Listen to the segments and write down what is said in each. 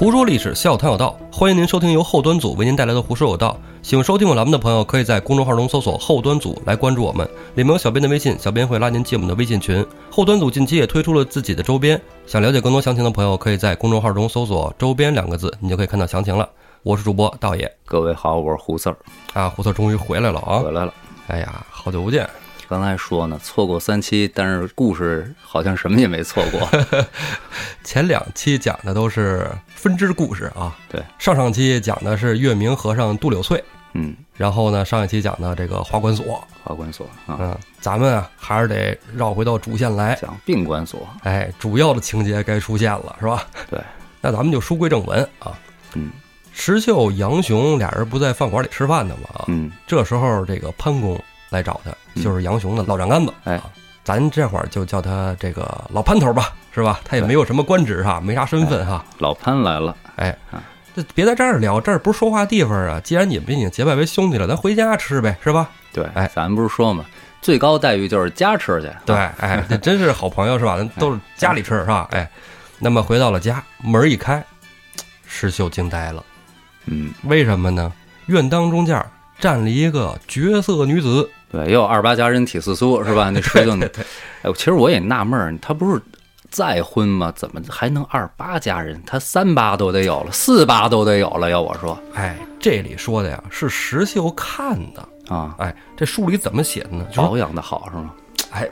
胡说历史，笑谈有道，欢迎您收听由后端组为您带来的《胡说有道》。喜欢收听我栏目的朋友，可以在公众号中搜索“后端组”来关注我们，里面有小编的微信，小编会拉您进我们的微信群。后端组近期也推出了自己的周边，想了解更多详情的朋友，可以在公众号中搜索“周边”两个字，你就可以看到详情了。我是主播道爷各位好，我是胡四儿，啊，胡特终于回来了啊！回来了。哎呀，好久不见。刚才说呢，错过三期，但是故事好像什么也没错过。前两期讲的都是分支故事啊，对，上上期讲的是月明和尚杜柳翠，嗯，然后呢，上一期讲的这个花管所，花管所啊，嗯，咱们啊还是得绕回到主线来，讲病管所，哎，主要的情节该出现了，是吧？对，那咱们就书归正文啊。嗯。石秀、杨雄俩人不在饭馆里吃饭呢吗？啊，嗯，这时候这个潘公来找他，就是杨雄的老丈杆子，哎啊，咱这会儿就叫他这个老潘头吧，是吧？他也没有什么官职哈，没啥身份哈，老潘来了，哎啊，这别在这儿聊，这儿不是说话地方啊。既然你们已经结拜为兄弟了，咱回家吃呗，是吧？对，哎咱不是说嘛，最高待遇就是家吃去，对，哎，这真是好朋友是吧？咱 都是家里吃是吧？哎，那么回到了家，门一开，石秀惊呆了，嗯，为什么呢？院当中间站了一个绝色女子，对，也有二八佳人体四苏是吧？那石秀，哎，其实我也纳闷儿，他不是再婚吗？怎么还能二八佳人？他三八都得有了，四八都得有了。要我说哎，这里说的呀是石秀看的，啊，哎，这书里怎么写的呢？保养的好是吗？哎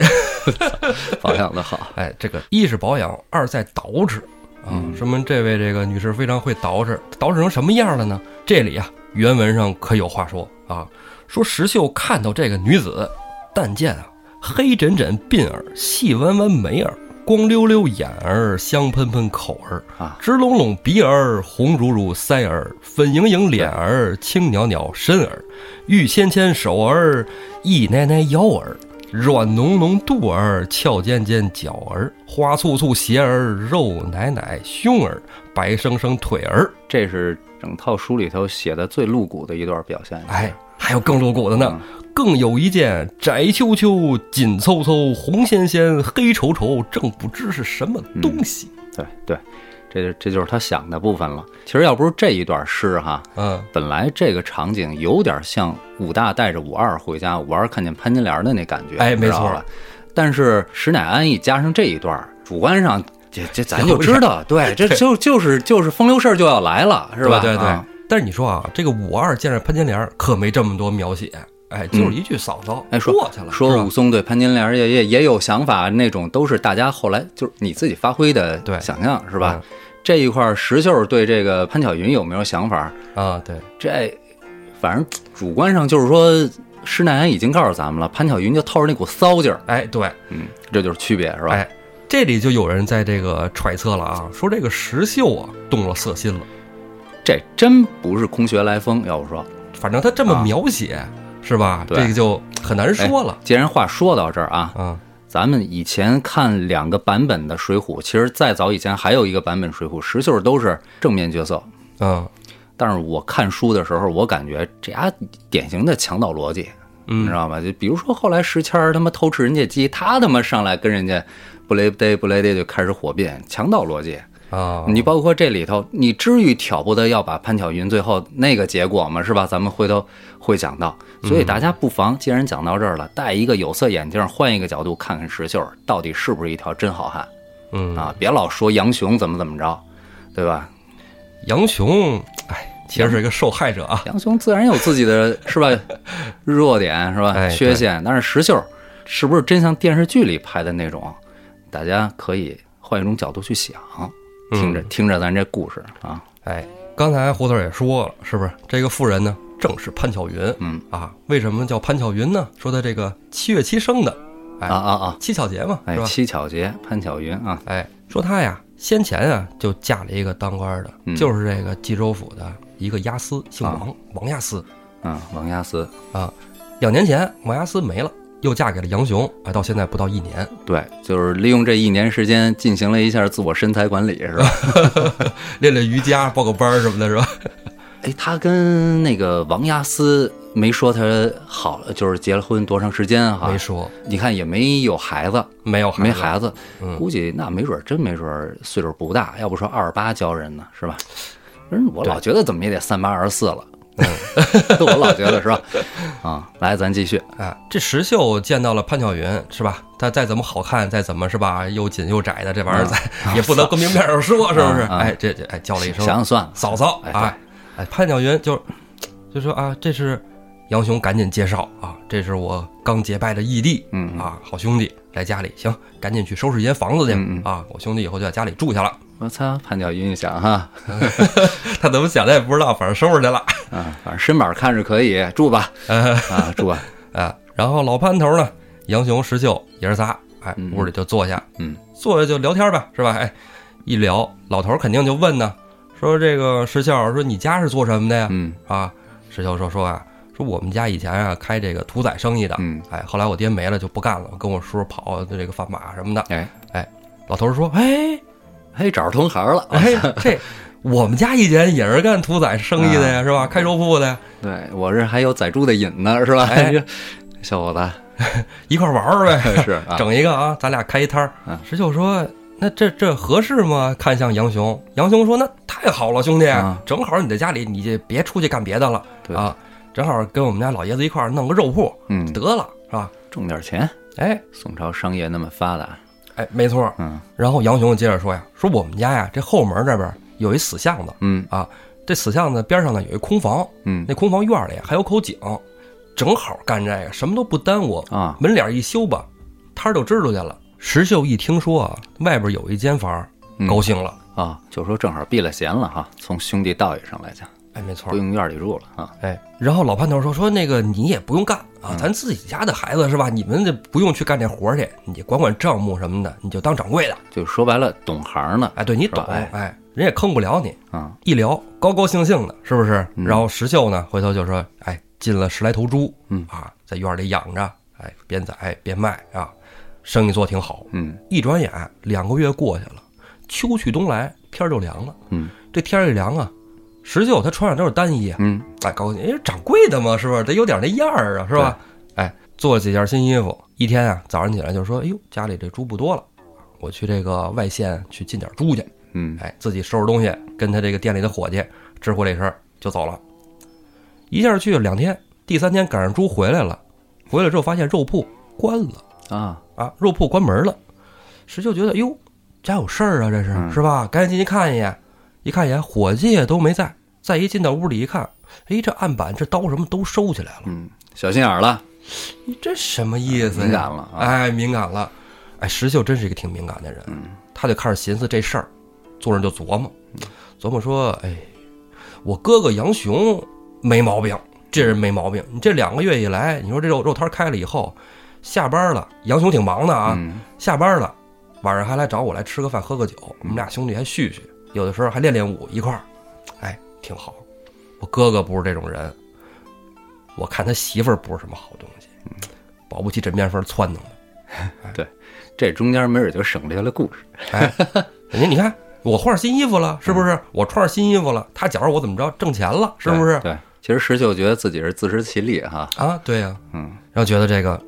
保养的好，哎，这个一是保养，二在捯饬啊，嗯说明这位这个女士非常会捯饬，捯饬成什么样了呢？这里啊，原文上可有话说啊，说石秀看到这个女子，但见啊，黑枕枕鬓儿，细弯弯眉儿。光溜溜眼儿，香喷喷口儿啊直隆隆鼻儿，红如如腮儿，粉盈盈脸儿，青袅袅身儿，玉纤纤手儿，一奶奶腰儿，软浓浓肚儿，翘尖尖脚儿，花簇簇鞋儿，肉奶奶胸儿，白生生腿儿，这是整套书里头写的最露骨的一段表现。哎，还有更露骨的呢，嗯更有一件窄秋秋、紧凑凑、红鲜鲜、黑稠稠，正不知是什么东西。对对，这这就是他想的部分了。其实要不是这一段诗哈，嗯，本来这个场景有点像武大带着武二回家，武二看见潘金莲的那感觉，哎没错了。但是石乃安一加上这一段，主观上这这咱就知道，对，这 就就是就是风流事儿就要来了，是吧？对对对。啊但是你说啊，这个武二见着潘金莲可没这么多描写，哎，就是一句嫂嫂，哎，说过去了，说武松对潘金莲也也也有想法，那种都是大家后来就是你自己发挥的对想象，是吧？嗯这一块石秀对这个潘巧云有没有想法？啊，对，这反正主观上就是说，施耐庵已经告诉咱们了，潘巧云就透着那股骚劲儿，哎，对，嗯，这就是区别，是吧？哎，这里就有人在这个揣测了啊，说这个石秀啊动了色心了。这真不是空穴来风，要不说。反正他这么啊描写，是吧？对这个就很难说了。既然话说到这儿啊，嗯，咱们以前看两个版本的《水浒》，其实再早以前还有一个版本《水浒》，石秀都是正面角色。嗯但是我看书的时候，我感觉这丫典型的强盗逻辑，你知嗯，道吗？就比如说后来石谦儿他妈偷吃人家鸡，他他妈上来跟人家不雷不雷不雷的就开始火并，强盗逻辑。啊，你包括这里头，你至于挑拨的要把潘巧云最后那个结果吗？是吧？咱们回头会讲到，所以大家不妨，既然讲到这儿了，戴一个有色眼镜，换一个角度看看石秀到底是不是一条真好汉嗯啊！别老说杨雄怎么怎么着，对吧？杨雄，哎，其实是一个受害者啊。杨雄自然有自己的 是吧弱点是吧哎缺陷，但是石秀是不是真像电视剧里拍的那种？大家可以换一种角度去想，听着、嗯听着咱这故事啊，哎，刚才胡头也说了，是不是这个妇人呢，正是潘巧云？嗯啊，为什么叫潘巧云呢？说她这个七月七生的，哎啊啊啊！七巧节嘛，哎？七巧节潘巧云啊，哎，说她呀，先前啊就嫁了一个当官的，嗯就是这个冀州府的一个押司，姓王，王押司啊，王押司，啊。两年前王押司没了，又嫁给了杨雄，啊，到现在不到一年，对，就是利用这一年时间进行了一下自我身材管理，是吧？练练瑜伽，报个班儿什么的，是吧？哎，他跟那个王亚斯没说他好了，就是结了婚多长时间哈没？说，你看也没有孩子，没有没孩子，嗯估计那没准儿真没准儿岁数不大，要不说二十八教人呢，是吧？人我老觉得怎么也得三八二十四了，嗯 我老觉得是吧？啊，来，咱继续，哎，这石秀见到了潘巧云是吧？他再怎么好看，再怎么是吧，又紧又窄的这玩意儿，再 也不能跟明面上说，是不是？啊啊哎，这这哎叫了一声想想算了，嫂嫂，哎哎哎，潘巧云就就说啊，这是杨雄，赶紧介绍啊，这是我刚结拜的义弟，嗯嗯啊，好兄弟来家里，行，赶紧去收拾一间房子去啊，我兄弟以后就在家里住下了。我操，潘巧云一想哈，他怎么想的也不知道，反正收拾去了。啊，反正身板看着可以，住吧，啊，住吧，啊，然后老潘头呢，杨雄、石秀爷儿仨，哎，嗯屋里就坐下，嗯，坐下就聊天吧，是吧？哎，一聊，老头儿肯定就问呢，说这个石秀，说你家是做什么的呀？嗯啊，石秀说说啊，说我们家以前啊开这个屠宰生意的，嗯，哎，后来我爹没了就不干了，跟我叔叔跑这个贩马什么的。哎哎，老头儿说，哎嘿，找着同行了，哎，这我们家以前也是干屠宰生意的呀，是吧？开肉铺的呀，对我这还有宰猪的瘾呢，是吧？哎 小伙子 一块玩玩儿呗。是啊，整一个啊，咱俩开一摊儿嗯。石秀说：“那这这合适吗？”看向杨雄，杨雄说：“那太好了，兄弟啊，正好你在家里，你就别出去干别的了对啊，正好跟我们家老爷子一块儿弄个肉铺，嗯，得了，是吧挣点钱。？”哎宋朝商业那么发达，哎，没错。嗯然后杨雄接着说呀：“说我们家呀，这后门这边有一死巷子嗯啊，这死巷子边上呢有一空房，嗯那空房院里还有口井，正好干这个，什么都不耽误。啊，门脸一修吧，摊儿就支出去了。石秀一听说啊，外边有一间房，嗯高兴了。啊，就说正好避了嫌了哈。从兄弟道义上来讲，哎，没错不。用院里住了啊。哎，然后老潘头说说那个你也不用干啊，咱自己家的孩子是吧？你们这不用去干这活儿去，你管管账目什么的，你就当掌柜的。就说白了，懂行呢哎，对你懂，哎哎，人也坑不了你。啊。一聊高高兴兴的，是不是？嗯然后石秀呢，回头就说，哎，进了十来头猪，嗯啊，在院里养着，哎，边宰边卖啊，生意做挺好。嗯一转眼两个月过去了，秋去冬来，天儿就凉了。嗯这天儿一凉啊，石秀他穿上都是单衣啊，嗯哎，高兴，哎，掌柜的嘛，是不是？得有点那样儿啊，是吧？哎，做了几件新衣服，一天啊，早上起来就说，哎呦，家里这猪不多了，我去这个外县去进点猪去。嗯哎，自己收拾东西，跟他这个店里的伙计知会这事儿就走了。一下去了两天，第三天赶上猪回来了，回来之后发现肉铺关了啊，啊，肉铺关门了。石秀觉得哟，家有事儿啊，这是、嗯是吧？赶紧进去看一眼，一看一眼，伙计也都没在。再一进到屋里一看，哎，这案板、这刀什么都收起来了，嗯，小心眼儿了，你这什么意思呀？敏感了啊。哎，敏感了。哎，石秀真是一个挺敏感的人，嗯。他就开始寻思这事儿，坐那就琢磨，琢磨说，哎，我哥哥杨雄没毛病，这人没毛病。你这两个月以来，你说这肉肉摊开了以后，下班了，杨雄挺忙的啊，嗯。下班了，晚上还来找我来吃个饭喝个酒，我们俩兄弟还叙叙，有的时候还练练武一块儿，哎，挺好。我哥哥不是这种人，我看他媳妇儿不是什么好东西，保不齐枕边风撺弄的。对这中间没准就省略了故事。哎，人家你看我换上新衣服了，是不是？我穿上新衣服了，他觉着我怎么着挣钱了，是不是？对，对其实石秀觉得自己是自食其力哈。啊，对呀、嗯，然后觉得这个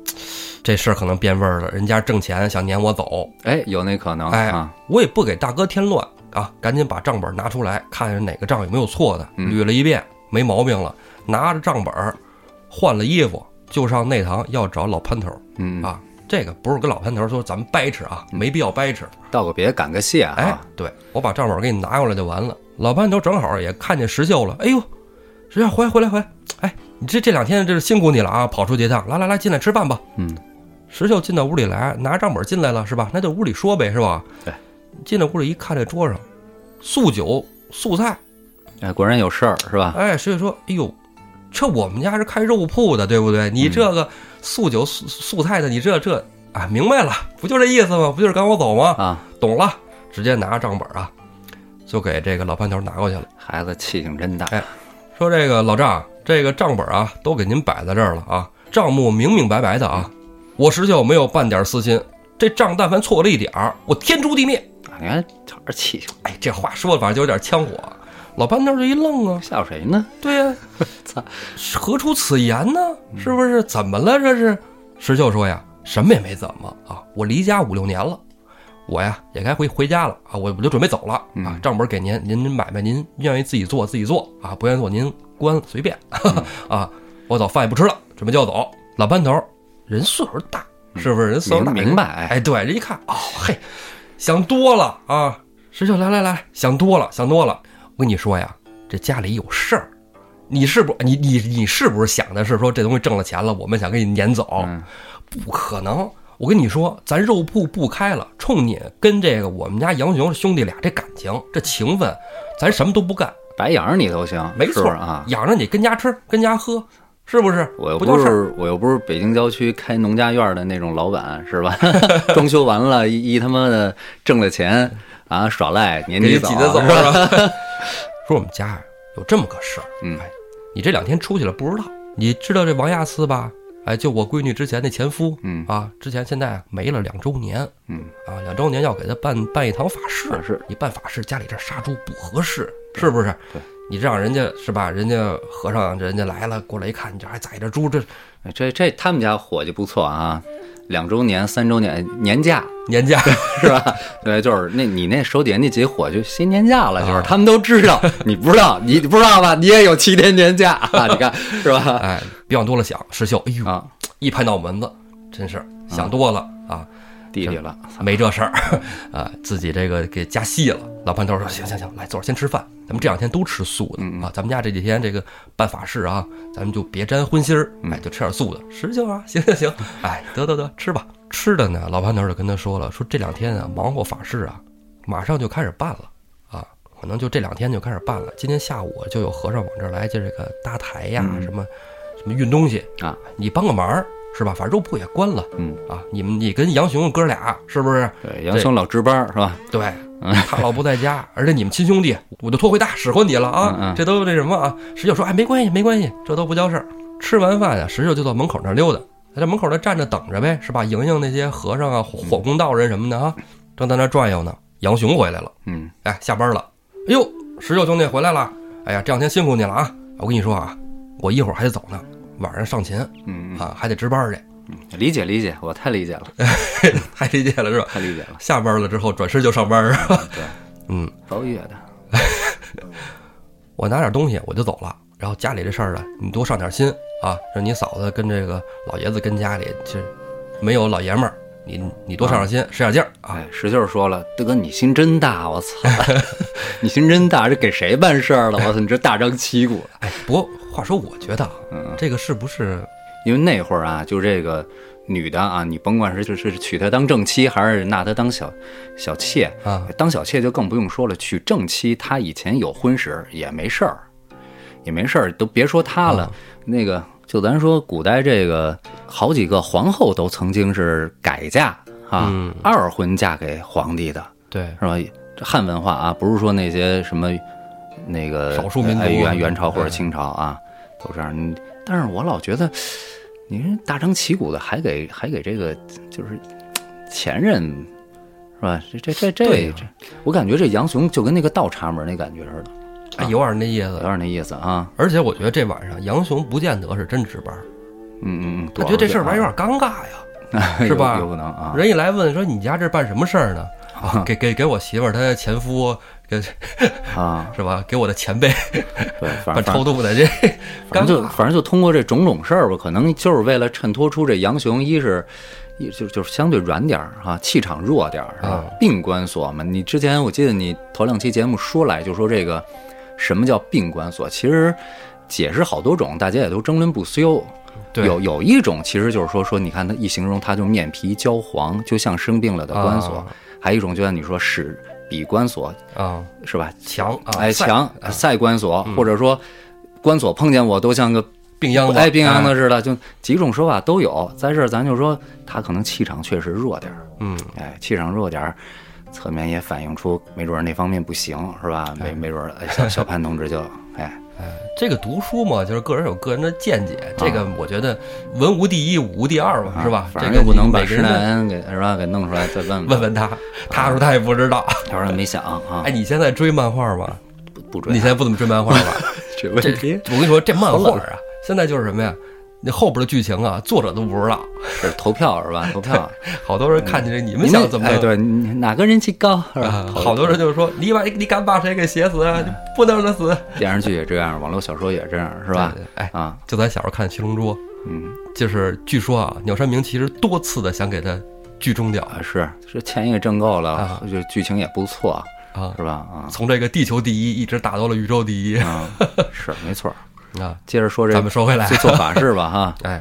这事儿可能变味儿了，人家挣钱想撵我走，哎，有那可能哎啊。我也不给大哥添乱啊，赶紧把账本拿出来，看看哪个账有没有错的，嗯捋了一遍没毛病了，拿着账本儿换了衣服，就上内堂要找老潘头儿嗯，啊。这个不是跟老潘头儿说咱们掰扯啊，没必要掰扯。道个别，感个谢哎啊。，对我把账本给你拿过来就完了。老潘头正好也看见石秀了，哎呦，石秀回来回来回来，哎，你这这两天这是辛苦你了啊，跑出去一趟，来来来，进来吃饭吧。嗯，石秀进到屋里来，拿账本进来了是吧？那就屋里说呗是吧？对，进到屋里一看，这桌上素酒素菜，哎，果然有事儿是吧？哎，所以说，哎呦，这我们家是开肉铺的，对不对？你这个素酒素素菜的，你这这啊，明白了，不就这意思吗？不就是赶我走吗？啊，懂了，直接拿着账本啊，就给这个老潘头拿过去了。孩子气性真大。哎说这个老丈，这个账本啊，都给您摆在这儿了啊，账目明明白白的啊，我石秀没有半点私心，这账但凡错了一点儿，我天诛地灭。你看，这儿气性，哎，这话说的反正就有点呛火。老班头就一愣啊，吓唬谁呢？对呀、操，何出此言呢？是不是？怎么了？这是？石秀说呀，什么也没怎么啊，我离家五六年了，我呀也该回回家了啊，我我就准备走了啊，账本给您，您买卖您愿意自己做自己做啊，不愿意做您关随便 啊，我走饭也不吃了，准备就要走。老班头人岁数大，是不是？人岁数大，明白？哎，对，人一看，哦嘿，想多了啊，石秀来来来，想多了，想多了。我跟你说呀，这家里有事儿。你是不？你你你是不是想的是说这东西挣了钱了，我们想给你撵走？不可能！我跟你说，咱肉铺不开了，冲你跟这个我们家杨雄兄弟俩这感情、这情分，咱什么都不干，白养着你都行。没错啊，养着你跟家吃，跟家喝，是不是？我又不是我又不是北京郊区开农家院的那种老板，是吧？装修完了，一他妈的挣了钱啊，耍赖，撵你走，是吧？说我们家呀有这么个事儿，嗯。你这两天出去了不知道？你知道这王亚斯吧？哎，就我闺女之前那前夫，嗯啊，之前现在没了两周年，嗯啊，两周年要给他办办一堂法事，是你办法事家里这杀猪不合适，是不是？对，你让人家是吧？人家和尚人家来了，过来一看，你这还宰着猪，这这这他们家伙计不错啊。两周年、三周年年假，年假 是吧？对，就是那你那手底下那几伙计新年假了，就是他们都知道，你不知道，你不知道吧？你也有七天年假啊？你看是吧？哎，别往多了想，石秀，哎呦啊，一拍脑门子，真是想多了啊。弟弟了，没这事儿 啊，自己这个给加戏了。老潘头说：“行行行，来坐着先吃饭。咱们这两天都吃素的啊，咱们家这几天这个办法事啊，咱们就别沾荤腥儿，哎，就吃点素的。实行啊，行行行，哎，得得得，吃吧。吃的呢，老潘头就跟他说了，说这两天啊，忙活法事啊，马上就开始办了啊，可能就这两天就开始办了。今天下午就有和尚往这儿来，就这个搭台呀，什么什么运东西啊，你帮个忙。”是吧？反正肉铺也关了，嗯啊，你们你跟杨雄哥俩是不是？对，杨雄老值班是吧？对，他老不在家，而且你们亲兄弟，我就托回大使唤你了啊！这都那什么啊？石秀说：“哎，没关系，没关系，这都不叫事儿。”吃完饭呀，石秀就到门口那溜达，在这门口那站着等着呗，是吧？迎迎那些和尚啊、火供道人什么的啊，正在那转悠呢。杨雄回来了，嗯，哎，下班了。哎呦，石秀兄弟回来了！哎呀，这两天辛苦你了啊！我跟你说啊，我一会儿还得走呢，晚上上琴，嗯啊，还得值班去。理解理解，我太理解了，太理解了是吧？太理解了。下班了之后转身就上班是吧？对，嗯，包月的。我拿点东西我就走了，然后家里这事儿呢，你多上点心啊，让你嫂子跟这个老爷子跟家里这没有老爷们儿，你你多上上心，使点劲儿啊。石秀说了，大哥你心真大，我操，你心真大，这给谁办事儿了？我操，你这大张旗鼓。哎，不过话说，我觉得啊，这个是不是？因为那会儿啊，就这个女的啊，你甭管是就是娶她当正妻，还是纳她当小小妾啊，当小妾就更不用说了。娶正妻，她以前有婚史也没事儿，也没事儿，都别说她了。那个就咱说古代这个好几个皇后都曾经是改嫁啊，二婚嫁给皇帝的，对，是吧？这汉文化啊，不是说那些什么那个少数民族元元朝或者清朝啊都这样。但是我老觉得。你说大张旗鼓的，还给还给这个就是前任，是吧？这这这这这，我感觉这杨雄就跟那个倒插门那感觉似的，哎，有点那意思，有点那意思啊。而且我觉得这晚上杨雄不见得是真值班，嗯嗯嗯，他觉得这事儿吧有点尴尬呀，是吧？有可能啊。人一来问说你家这办什么事儿呢？啊给给给我媳妇儿她前夫给啊，是吧？给我的前辈，对，反正 超度的这，反正就反正就通过这种种事儿吧，可能就是为了衬托出这杨雄一是，一就就是相对软点儿哈，气场弱点儿啊？病关锁嘛，你之前我记得你头两期节目说来就说这个什么叫病关锁，其实解释好多种，大家也都争论不休。有有一种其实就是说说，你看他一形容他就面皮焦黄，就像生病了的关锁。还有一种，就像你说，使比关锁啊，是吧？强哎，强赛关锁，或者说关锁碰见我都像个病秧子，哎，病秧子似的，就几种说法都有。在这儿，咱就说他可能气场确实弱点儿，嗯，哎，气场弱点儿，侧面也反映出没准那方面不行，是吧？没没准小小潘同志就这个读书嘛，就是个人有个人的见解。这个我觉得文无第一，武无第二嘛，是吧？反正又不能把施耐庵给是吧给弄出来再问问问他，他说他也不知道，他说没想啊。哎，你现在追漫画吗？不不追。你现在不怎么追漫画吧？这问题我跟你说，这漫画啊，现在就是什么呀？那后边的剧情啊，作者都不知道，是投票是吧？投票，好多人看见这，你们想怎么哎，对，哪个人气高是吧好多人就是说，你把你敢把谁给写死不能让他死，电视剧也这样，网络小说也这样，是吧？哎，啊，就咱小时候看《七龙珠》，嗯。就是据说啊，鸟山明其实多次的想给他剧终掉啊，是是钱也挣够了啊，就剧情也不错，啊，是吧？啊。从这个地球第一一直打到了宇宙第一啊，是没错。啊。接着说这咱们说回来这，做法事吧，哈 哎，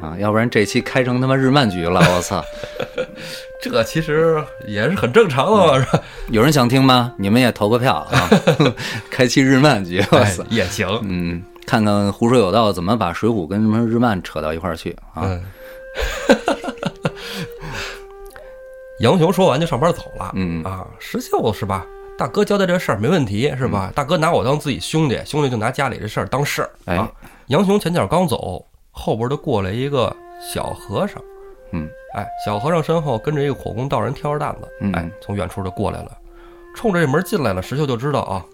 啊，要不然这期开成他妈日漫局了，我操！这其实也是很正常的嘛，是吧？有人想听吗？你们也投个票啊！开期日漫局，我哎操！，也行，嗯，看看胡说有道怎么把水浒跟什么日漫扯到一块儿去啊！嗯。杨雄说完就上班走了，嗯啊，石秀是吧？大哥交代这事儿没问题是吧？大哥拿我当自己兄弟，兄弟就拿家里这事儿当事儿哎啊。杨雄前脚刚走，后边就过来一个小和尚，嗯，哎，小和尚身后跟着一个火工道人挑着担子，嗯哎，从远处就过来了，冲着这门进来了。石秀就知道啊，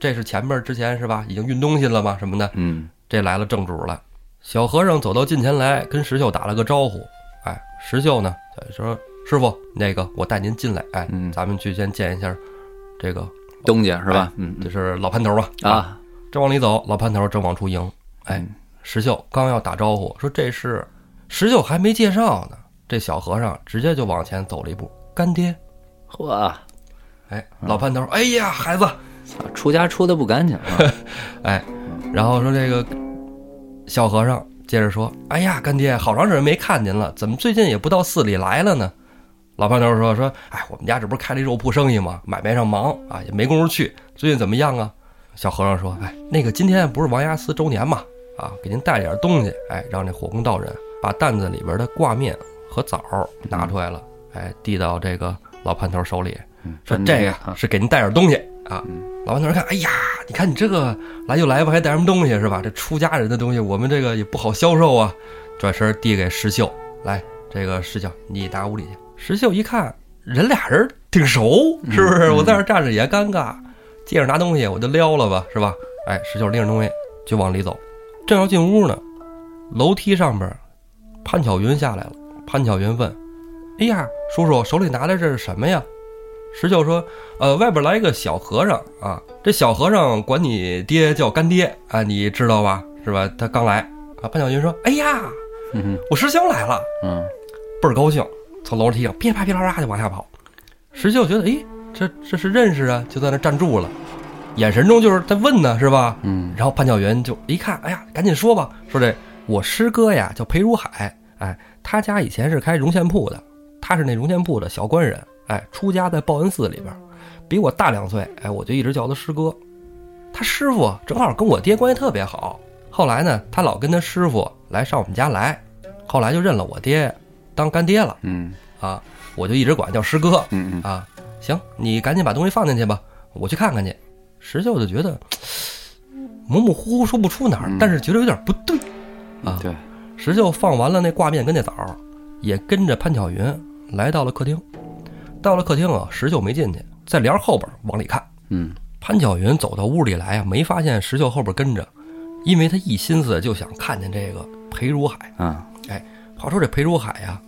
这是前面之前是吧，已经运东西了吗？什么的，嗯这来了正主了。小和尚走到近前来，跟石秀打了个招呼。哎，石秀呢就说：“师傅，那个我带您进来，哎，嗯咱们去先见一下这个，东家是吧？嗯这是老潘头吧？啊，正往里走，老潘头正往出迎。哎嗯，石秀刚要打招呼，说这是石秀还没介绍呢，这小和尚直接就往前走了一步，干爹。嚯，哎，老潘头，哎呀，孩子，出家出的不干净啊！哎，然后说这个小和尚接着说：“哎呀，干爹，好长时间没看您了，怎么最近也不到寺里来了呢？”老胖头说：“说，哎，我们家这不是开了一肉铺生意吗？买卖上忙啊，也没工夫去。最近怎么样啊？”小和尚说：“哎，那个今天不是王押司周年嘛，啊，给您带点东西，哎，让这火工道人把担子里边的挂面和枣儿拿出来了，哎，递到这个老潘头手里，说这个啊是给您带点东西啊。”老潘头看，哎呀，你看你这个来就来吧，还带什么东西是吧？这出家人的东西，我们这个也不好销售啊。转身递给石秀，来，这个石秀，你拿屋里去。石秀一看，人俩人挺熟，是不是？我在这站着也尴尬，接着拿东西，我就撩了吧，是吧？哎，石秀拎着东西就往里走，正要进屋呢，楼梯上边，潘巧云下来了。潘巧云问：“哎呀，叔叔手里拿的这是什么呀？”石秀说：“呃，外边来一个小和尚啊，这小和尚管你爹叫干爹啊，你知道吧？是吧？他刚来啊。”潘巧云说：“哎呀，我师兄来了，嗯倍儿高兴，从楼梯上噼里啪噼里啪啦就往下跑。石秀觉得，哎，这这是认识啊，就在那站住了，眼神中就是在问呢，是吧？嗯然后潘巧云就一看，哎呀，赶紧说吧，说这我师哥呀叫裴如海，哎，他家以前是开绒线铺的，他是那绒线铺的小官人，哎，出家在报恩寺里边，比我大两岁，哎，我就一直叫他师哥。他师傅正好跟我爹关系特别好，后来呢，他老跟他师傅来上我们家来，后来就认了我爹当干爹了嗯啊，我就一直管叫师哥，嗯嗯啊，行，你赶紧把东西放进去吧，我去看看去。石秀就觉得模模糊糊说不出哪儿，但是觉得有点不对。啊对，石秀放完了那挂面跟那枣儿，也跟着潘巧云来到了客厅。到了客厅啊，石秀没进去，在帘儿后边往里看。嗯潘巧云走到屋里来啊，没发现石秀后边跟着，因为他一心思就想看见这个裴如海。啊哎，话说这裴如海呀、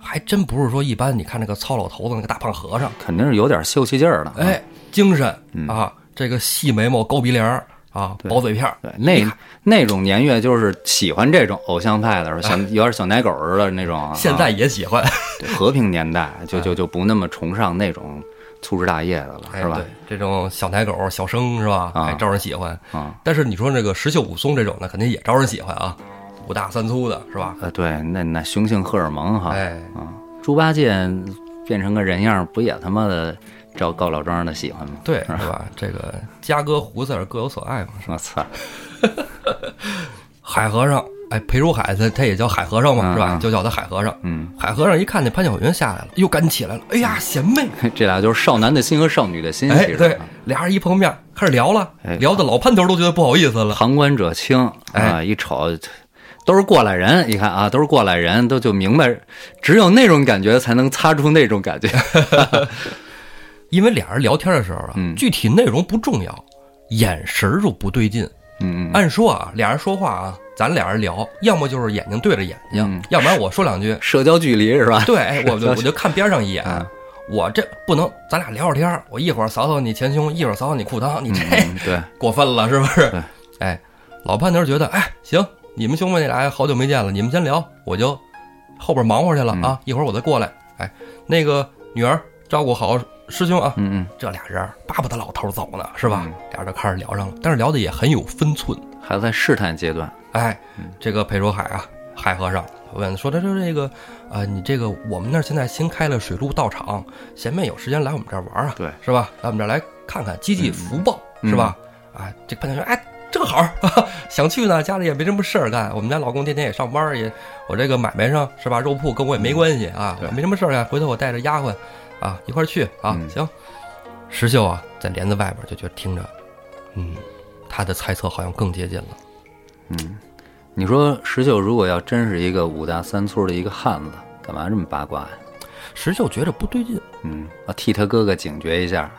还真不是说一般。你看那个糙老头子，那个大胖和尚，肯定是有点秀气劲儿的。啊哎，精神嗯啊，这个细眉毛、高鼻梁儿啊，薄嘴片儿，对，那那种年月就是喜欢这种偶像派的，小有点小奶狗似的那种 现在也喜欢，对和平年代就就就不那么崇尚那种粗枝大叶的了，哎，是吧对？，这种小奶狗、小生是吧？啊哎，招人喜欢。啊，但是你说那个石秀武松这种的，肯定也招人喜欢啊，五大三粗的是吧？呃，对，那那雄性荷尔蒙哈，哎，啊，猪八戒变成个人样，不也他妈的招高老庄的喜欢吗？对，是吧？这个家哥胡子儿各有所爱嘛。我操，海和尚，哎，裴如海他他也叫海和尚嘛，嗯是吧？嗯就叫他海和尚。嗯，海和尚一看见潘晓云下来了，又赶紧起来了。哎呀，贤妹！这俩就是少男的心和少女的心，哎，对，俩人一碰面开始聊了，哎聊的老潘头都觉得不好意思了。旁观者清啊，哎一瞅都是过来人，一看啊，都是过来人，都就明白，只有那种感觉才能擦出那种感觉。因为俩人聊天的时候啊，嗯。具体内容不重要，眼神儿就不对劲，嗯嗯，按说啊，俩人说话啊，咱俩人聊，要么就是眼睛对着眼睛，嗯。要不然我说两句，社交距离是吧？对，哎，我就 我就看边上一眼，嗯。我这不能，咱俩聊会儿天儿我一会儿扫扫你前胸，一会儿扫扫你裤裆，你这、嗯，对，过分了是不是？对？哎，老潘头觉得，哎，行，你们兄妹俩好久没见了，你们先聊，我就后边忙活去了嗯啊，一会儿我再过来。哎，那个女儿照顾好师兄啊，嗯嗯，这俩人巴不得老头走呢，是吧？嗯俩人就开始聊上了，但是聊的也很有分寸。还在试探阶段。哎嗯，这个裴如海啊，海和尚问说：“他说这个，啊，你这个我们那儿现在新开了水陆道场，闲没有时间来我们这儿玩啊，对，是吧？来我们这儿来看看，积积福报，嗯是吧？啊，这潘家说，哎，正好，哈 哈想去呢，家里也没什么事儿干，我们家老公天天也上班，也我这个买卖上是吧，肉铺跟我也没关系啊，没什么事儿干，回头我带着丫鬟啊一块儿去啊，嗯行。石秀啊，在帘子外边就觉得听着，嗯，他的猜测好像更接近了。嗯，你说石秀如果要真是一个五大三粗的一个汉子，干嘛这么八卦呀？石秀觉着不对劲，嗯，要替他哥哥警觉一下。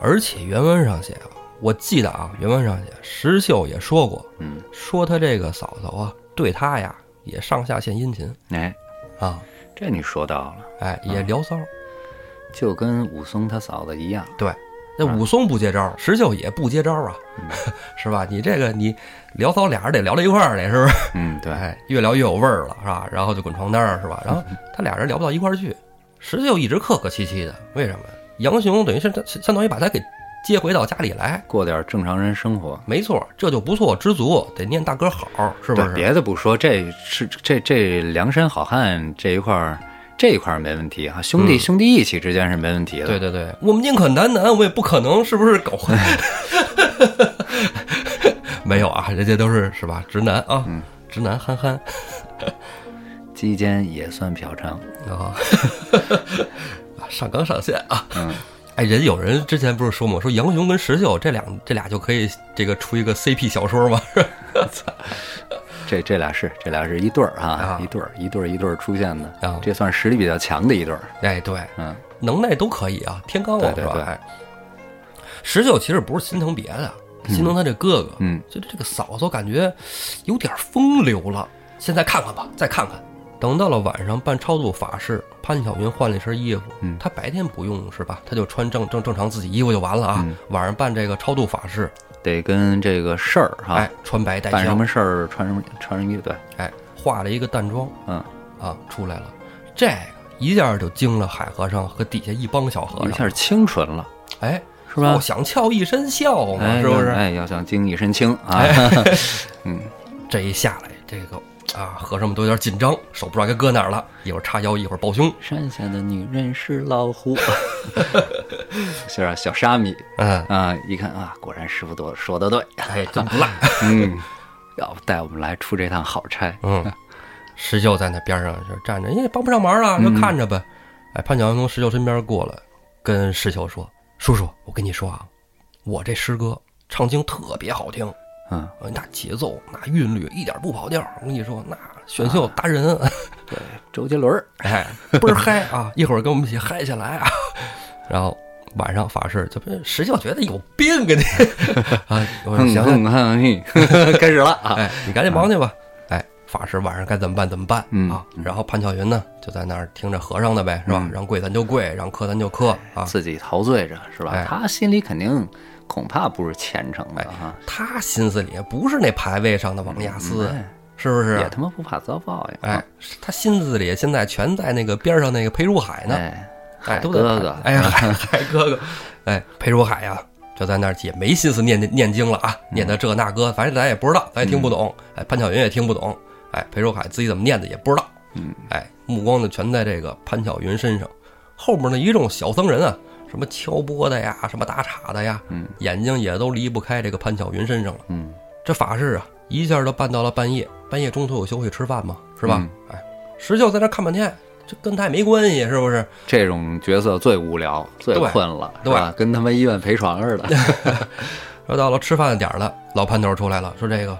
而且原文上写啊，我记得啊，原文上写石秀也说过，嗯，说他这个嫂嫂啊，对他呀也上下献殷勤哎，啊，这你说到了，哎，也聊骚。就跟武松他嫂子一样。对，那武松不接招，石秀也不接招啊，是吧？你这个你聊骚俩人得聊到一块儿来，是不是？嗯，对，哎，越聊越有味儿了，是吧？然后就滚床单儿，是吧？然后他俩人聊不到一块儿去，石秀一直客客气气的，为什么？杨雄等于是相当于把他给接回到家里来，过点正常人生活。没错，这就不错，知足，得念大哥好，是不对，是？别的不说，这是这这梁山好汉这一块儿，这一块儿没问题啊，兄弟、嗯兄弟义气之间是没问题的。对对对，我们宁可男男，我们也不可能是不是搞混？没有啊，人家都是是吧？直男啊，嗯直男憨憨鸡奸也算嫖娼。啊，上纲上线啊。嗯，哎，人有人之前不是说嘛，说杨雄跟石秀这两这俩就可以这个出一个 CP 小说吗？这这俩是这俩是一对儿啊，啊一对儿一对儿一对儿出现的，啊这算实力比较强的一对儿。哎，对，嗯，能耐都可以啊，天罡了是吧？对对对哎，石秀其实不是心疼别的，心疼他这哥哥，嗯，就这个嫂嫂感觉有点风流了。现在看看吧，再看看。等到了晚上办超度法事，潘晓云换了一身衣服。嗯他白天不用是吧？他就穿正正正常自己衣服就完了啊。嗯晚上办这个超度法事，得跟这个事儿哈，哎，穿白带孝，办什么事儿穿什么穿什么衣服，对，哎，化了一个淡妆嗯，啊，出来了。这个一下就惊了海和尚和底下一帮小和尚，一下清纯了，哎，是吧哦？想俏一身笑嘛，哎，是不是？要哎，要想精一身轻啊，嗯，这一下来，这个啊，和尚们都有点紧张，手不知道该搁哪儿了，一会儿叉腰，一会儿抱胸。山下的女人是老虎，是啊？小沙弥嗯，啊，一看啊，果然师傅多说的对，哎，真不赖。嗯，要不带我们来出这趟好差，嗯，石秀在那边上就站着，因为帮不上忙了，就看着呗。哎，潘晓云从石秀身边过来，跟石秀说：“叔叔，我跟你说啊，我这师哥唱经特别好听，嗯，呃那节奏、那韵律一点不跑调。我跟你说，那选秀达人，对，周杰伦儿，哎，倍儿嗨啊！一会儿跟我们一起嗨起来啊！然后晚上法事，这不石秀觉得有病啊你啊！我说哼行，哼哼哼，开始了啊，哎，你赶紧忙去吧。哎，法师晚上该怎么办怎么办、嗯啊？然后潘巧云呢，就在那儿听着和尚的呗，是吧？嗯让跪咱就跪，让磕咱就磕啊。自己陶醉着是吧哎？他心里肯定恐怕不是虔诚的哈，他心思里不是那牌位上的王亚斯，哎是不是也？他妈不怕遭报应，哎，他心思里现在全在那个边上那个裴如海呢。哎，哎，海哥哥，哎呀，海海哥哥，哎，裴如海呀，就在那儿也没心思念念经了啊，念的这那个，反正咱也不知道，咱也听不懂。哎，潘巧云也听不懂。哎，裴如海自己怎么念的也不知道。嗯，哎，目光呢全在这个潘巧云身上。后面那一众小僧人啊，什么敲钵的呀，什么打岔的呀，嗯，眼睛也都离不开这个潘巧云身上了。嗯，这法事啊，一下就办到了半夜。半夜中途有休息吃饭嘛？是吧？嗯哎，石秀在那看半天，这跟他也没关系，是不是？这种角色最无聊，最困了，对吧？跟他妈医院陪床似的。说到了吃饭的点儿了，老潘头出来了，说这个，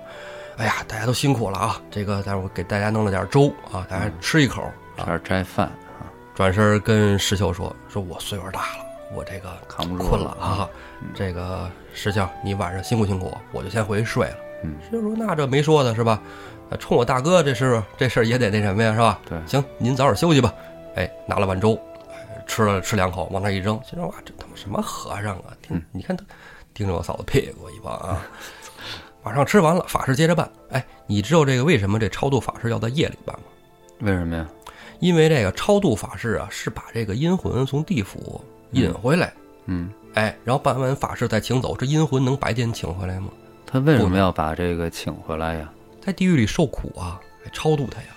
哎呀，大家都辛苦了啊，这个待会儿给大家弄了点粥啊，大家吃一口。这儿摘饭啊，转身跟石秀说，说我岁数大了，我这个扛不住困了啊。这个石秀，你晚上辛苦辛苦，我就先回去睡了。嗯石秀说那这没说的是吧？呃冲我大哥这事这事儿也得那什么呀是吧？对行，您早点休息吧。哎，拿了碗粥，哎吃了吃两口，往那一扔，心说哇，这他妈什么和尚啊？听，嗯你看他盯着我嫂子屁股一帮啊。马上吃完了，法事接着办。哎，你知道这个为什么这超度法事要在夜里办吗？为什么呀？因为这个超度法事啊，是把这个阴魂从地府引回来，嗯，哎，然后办完法事再请走。这阴魂能白天请回来吗？他为什么要把这个请回来呀？在地狱里受苦啊，还超度他呀。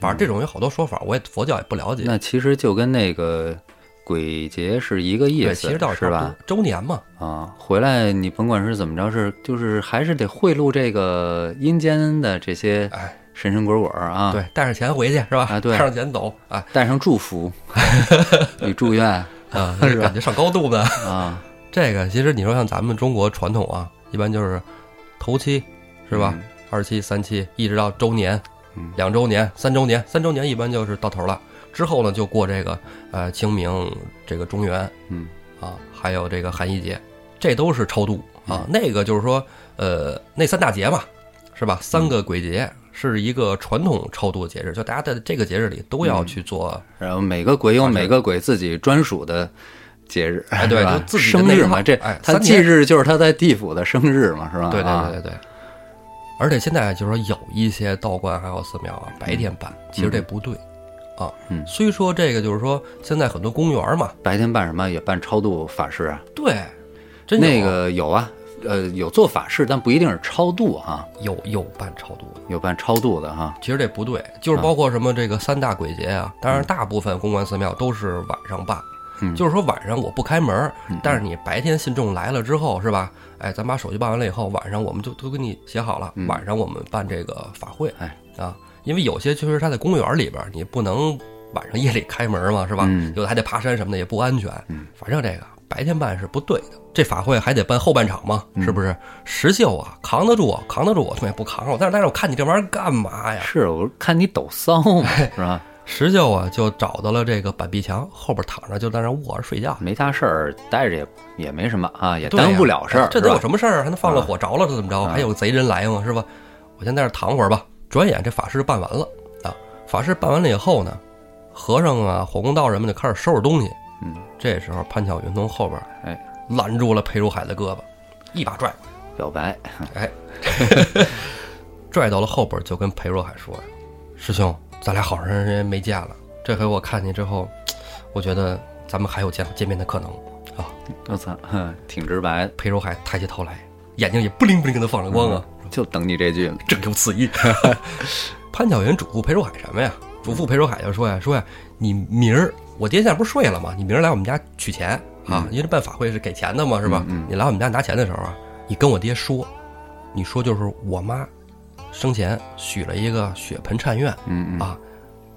反正这种有好多说法，我也佛教也不了解。那其实就跟那个鬼节是一个意对，思，其实倒是吧？？周年嘛，啊，回来你甭管是怎么着，是就是还是得贿赂这个阴间的这些哎，神神鬼鬼儿啊，，对，带上钱回去是吧？啊对带上钱走啊带上祝福 与祝愿啊，是感觉上高度呗。啊，这个其实你说像咱们中国传统啊，一般就是头七是吧？嗯二七、三七，一直到周年嗯、两周年、三周年，三周年一般就是到头了。之后呢，就过这个呃清明、这个中元嗯啊，还有这个寒衣节，这都是超度啊。那个就是说，呃，那三大节嘛，是吧？三个鬼节是一个传统超度的节日，就大家在这个节日里都要去做，然后每个鬼有每个鬼自己专属的节日，哎对就自己生日嘛，这他忌日就是他在地府的生日嘛，是吧？对对啊。对对。对。而且现在就是说，有一些道观还有寺庙啊，白天办，其实这不对啊。嗯。虽说这个就是说，现在很多公园嘛，白天办什么？也办超度法事啊，对，那个有啊，呃，有做法事，但不一定是超度啊，有有办超度，有办超度的哈。其实这不对，就是包括什么这个三大鬼节啊，当然大部分公关寺庙都是晚上办，嗯。就是说晚上我不开门，但是你白天信众来了之后是吧？哎，咱把手续办完了以后，晚上我们就都给你写好了，晚上我们办这个法会，哎。啊，因为有些确实他在公园里边，你不能晚上夜里开门嘛，是吧？嗯。有的还得爬山什么的，也不安全。嗯。反正这个白天办是不对的，这法会还得办后半场嘛，是不是？石秀啊，扛得住啊，扛得住，我他妈也不扛了。但是但是我看你这玩意儿干嘛呀？是我看你抖骚嘛，是吧？石秀啊，就找到了这个板壁墙后边躺着，就在那卧着睡觉。没啥事儿，待着也也没什么啊，也耽误不了事儿，这都有？什么事儿？还能放个火着了，是怎么着？啊还有贼人来吗？是吧？我先在这儿躺会儿吧。转眼这法事办完了啊，法事办完了以后呢，和尚啊、火公道人们就开始收拾东西。嗯，这时候潘巧云从后边哎拦住了裴如海的胳膊，一把拽过表白，来，哎，拽到了后边就跟裴如海说：“师兄，咱俩好长时间没见了，这回我看你之后，我觉得咱们还有见见面的可能啊。”我操，哼挺直白，裴如海抬起头来，眼睛也不灵不灵的放着光啊，就等你这句呢。正有此意。潘巧云嘱咐裴如海什么呀？嘱咐裴如海就说呀，说呀，你明儿我爹现在不是睡了吗？你明儿来我们家取钱啊，因为这办法会是给钱的嘛，是吧？你来我们家拿钱的时候啊，你跟我爹说，你说就是我妈生前许了一个血盆忏愿嗯嗯啊，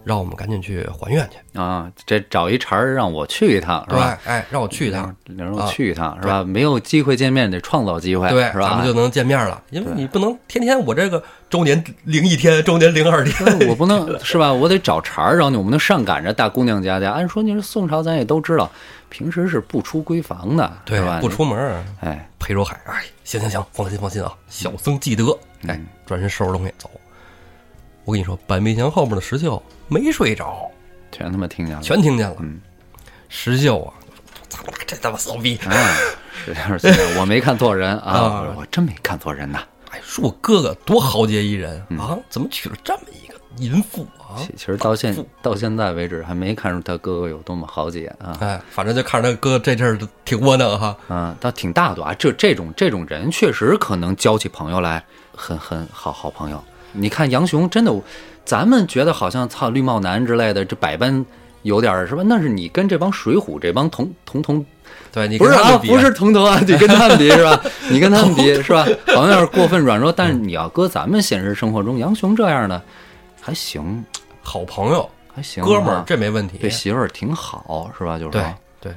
让我们赶紧去还愿去。啊，这找一茬儿让我去一趟，是吧？，哎，让我去一趟，让我去一趟，是吧？没有机会见面，得创造机会，对，是吧？咱们就能见面了。因为你不能天天我这个周年零一天，周年零二天，我不能 是吧？我得找茬儿找你，我们能上赶着大姑娘家家。按说你是宋朝，咱也都知道，平时是不出闺房的，对吧？不出门哎，裴如海，哎，行行行，放心放心啊，小僧记得。哎，转身收拾东西走。我跟你说，板壁墙后面的石秀没睡着，全他妈听见了，全听见了。嗯石秀啊，操他妈这他妈骚逼！啊，是是是，我没看错人啊啊，我真没看错人呐。哎，说我哥哥多豪杰一人嗯啊，怎么娶了这么一个淫妇啊？其其实到现到现在为止，还没看出他哥哥有多么豪杰啊。哎，反正就看着他哥这阵儿挺窝囊哈。嗯，倒挺大度啊。这这种这种人，确实可能交起朋友来，很很好好朋友。你看杨雄，真的，咱们觉得好像操绿帽男之类的，这百般有点儿是吧？那是你跟这帮水浒这帮同同同对你不是啊，跟他们比不是同同啊，你跟他们比是吧？你跟他们比是吧？好像有点过分软弱，但是你要搁咱们现实生活中，杨雄这样的还行，好朋友、还行啊，哥们儿，这没问题。对媳妇儿挺好是吧？就是对说对，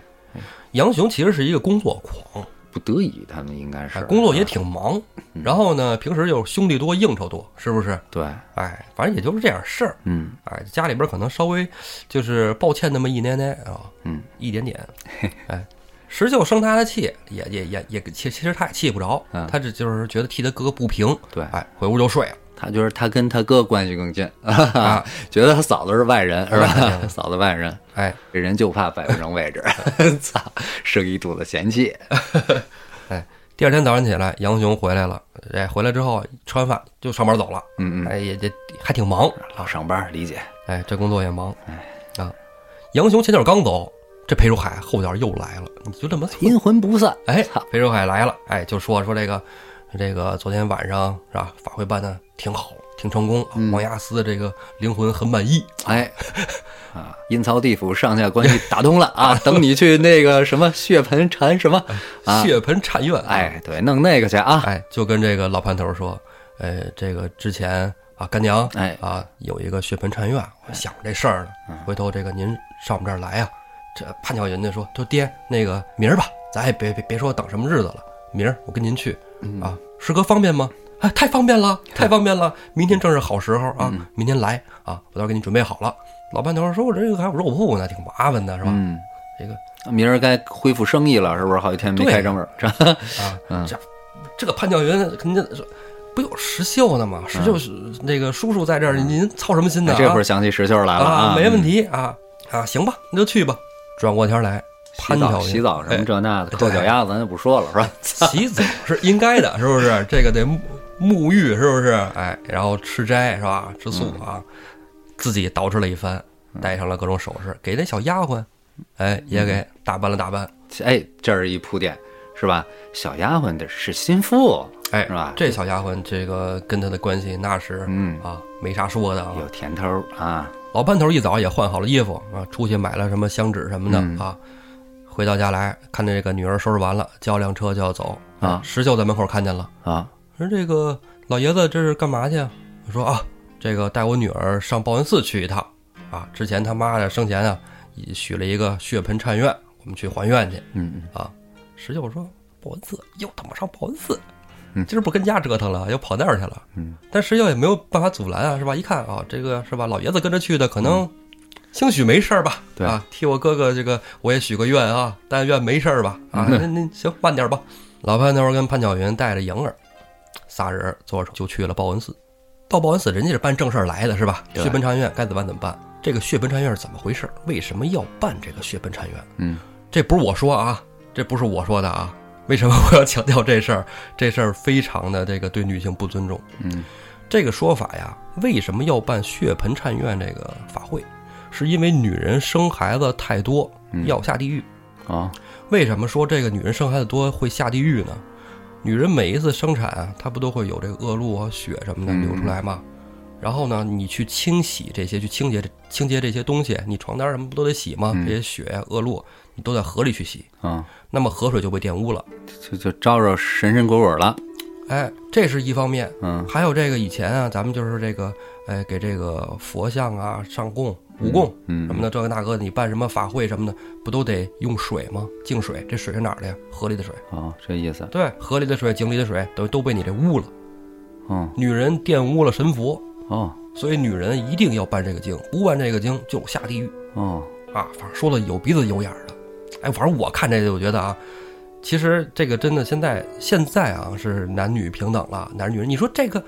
杨雄其实是一个工作狂，不得已，他们应该是哎，工作也挺忙，然后呢，平时又兄弟多，应酬多，是不是？对，哎，反正也就是这点事儿。嗯哎，家里边可能稍微就是抱歉那么一捏捏啊，嗯，一点点。哎，石秀生他的气，也也也也，其其实他也气不着，嗯他这就是觉得替他哥哥不平，对哎，回屋就睡了。他觉得他跟他哥关系更近，啊。觉得他嫂子是外人是吧？人嫂子外人，哎，这人就怕摆不成位置，操，生一肚子嫌弃。第二天早上起来，杨雄回来了，哎，回来之后吃完饭就上班走了，嗯嗯，哎，也这还挺忙。老上班理解，哎，这工作也忙，啊，杨雄前脚刚走，这裴如海后脚又来了，你就这么阴魂不散。哎操，裴如海来了，哎，就说说这个，这个昨天晚上是吧，法会办的挺好，挺成功，嗯王亚斯的这个灵魂很满意，哎，啊，阴曹地府上下关系打通了啊！等你去那个什么血盆禅什么啊？血盆禅院，哎，对，弄那个去啊！哎，就跟这个老潘头说，呃，这个之前啊，干娘，哎啊，有一个血盆禅院，我想这事儿呢，回头这个您上我们这儿来啊、这潘巧云就说，说爹，那个明儿吧，咱也别别别说等什么日子了，明儿我跟您去啊，师哥方便吗？哎，太方便了，太方便了！明天正是好时候啊，明天来啊，我到时候给你准备好了。老半头说：“我这个还有肉铺呢，挺麻烦的，是吧？嗯，这个明儿该恢复生意了，是不是？好几天没对开正门，这啊，嗯这这个潘教云肯定是不有石秀呢吗？石秀是那个叔叔在这儿，您操什么心呢？这会儿啊想起石秀来了啊，没问题。题啊啊，行吧，那就去吧。转过天来，洗澡潘巧洗澡什么哎这那的，扣脚丫子咱就不说了，是吧？洗澡是应该的，是不是？这个得沐沐浴，是不是？哎，然后吃斋是吧？吃素嗯啊，自己捯饬了一番，戴上了各种首饰，给那小丫鬟，哎，也给打扮了打扮。哎，这是一铺垫，是吧？小丫鬟的是心腹，哎，是吧这小丫鬟，这个跟他的关系那是，嗯啊，没啥说的啊。有甜头啊。老潘头一早也换好了衣服啊，出去买了什么香纸什么的、嗯啊。回到家来看见这个女儿收拾完了，叫辆车就要走啊石秀在门口看见了，啊，说这个老爷子这是干嘛去啊？我说啊，这个带我女儿上报恩寺去一趟啊。之前他妈的生前啊，也许了一个血盆忏愿，我们去还愿去嗯嗯，啊。石秀说报恩寺又他妈上报恩寺，嗯今儿不跟家折腾了，又跑那儿去了。嗯，但石秀也没有办法阻拦啊，是吧？一看啊，这个是吧，老爷子跟着去的，可能兴许没事儿吧？嗯对啊，替我哥哥这个我也许个愿啊，但愿没事儿吧？啊，嗯 那那行，慢点吧。老潘头跟潘巧云带着莹儿，仨人坐着就去了报恩寺。到报恩寺，人家是办正事儿来的，是吧？血盆禅院该怎么办怎么办？这个血盆禅院是怎么回事？为什么要办这个血盆禅院？嗯，这不是我说啊，这不是我说的啊。为什么我要强调这事儿？这事儿非常的这个对女性不尊重。嗯，这个说法呀，为什么要办血盆禅院这个法会？是因为女人生孩子太多嗯要下地狱。啊，为什么说这个女人生孩子多会下地狱呢？女人每一次生产啊，她不都会有这个恶露啊、血什么的嗯流出来吗？然后呢，你去清洗这些，去清洁这清洁这些东西，你床单什么不都得洗吗？嗯这些血呀、恶露，你都在河里去洗，啊，那么河水就被玷污了。就就招惹神神鬼鬼了。哎，这是一方面。嗯还有这个以前啊，咱们就是这个，哎，给这个佛像啊上供、五供嗯什么的，这个那个，你办什么法会什么的，不都得用水吗？净水，这水是哪儿的呀？河里的水。啊，这意思。对，河里的水、井里的水等于都被你这污了。嗯女人玷污了神佛，哦所以女人一定要办这个经，不办这个经就下地狱哦，啊！反正说的有鼻子有眼儿的。哎，反正我看这个，我觉得啊，其实这个真的现在现在啊是男女平等了，男女人，你说这个。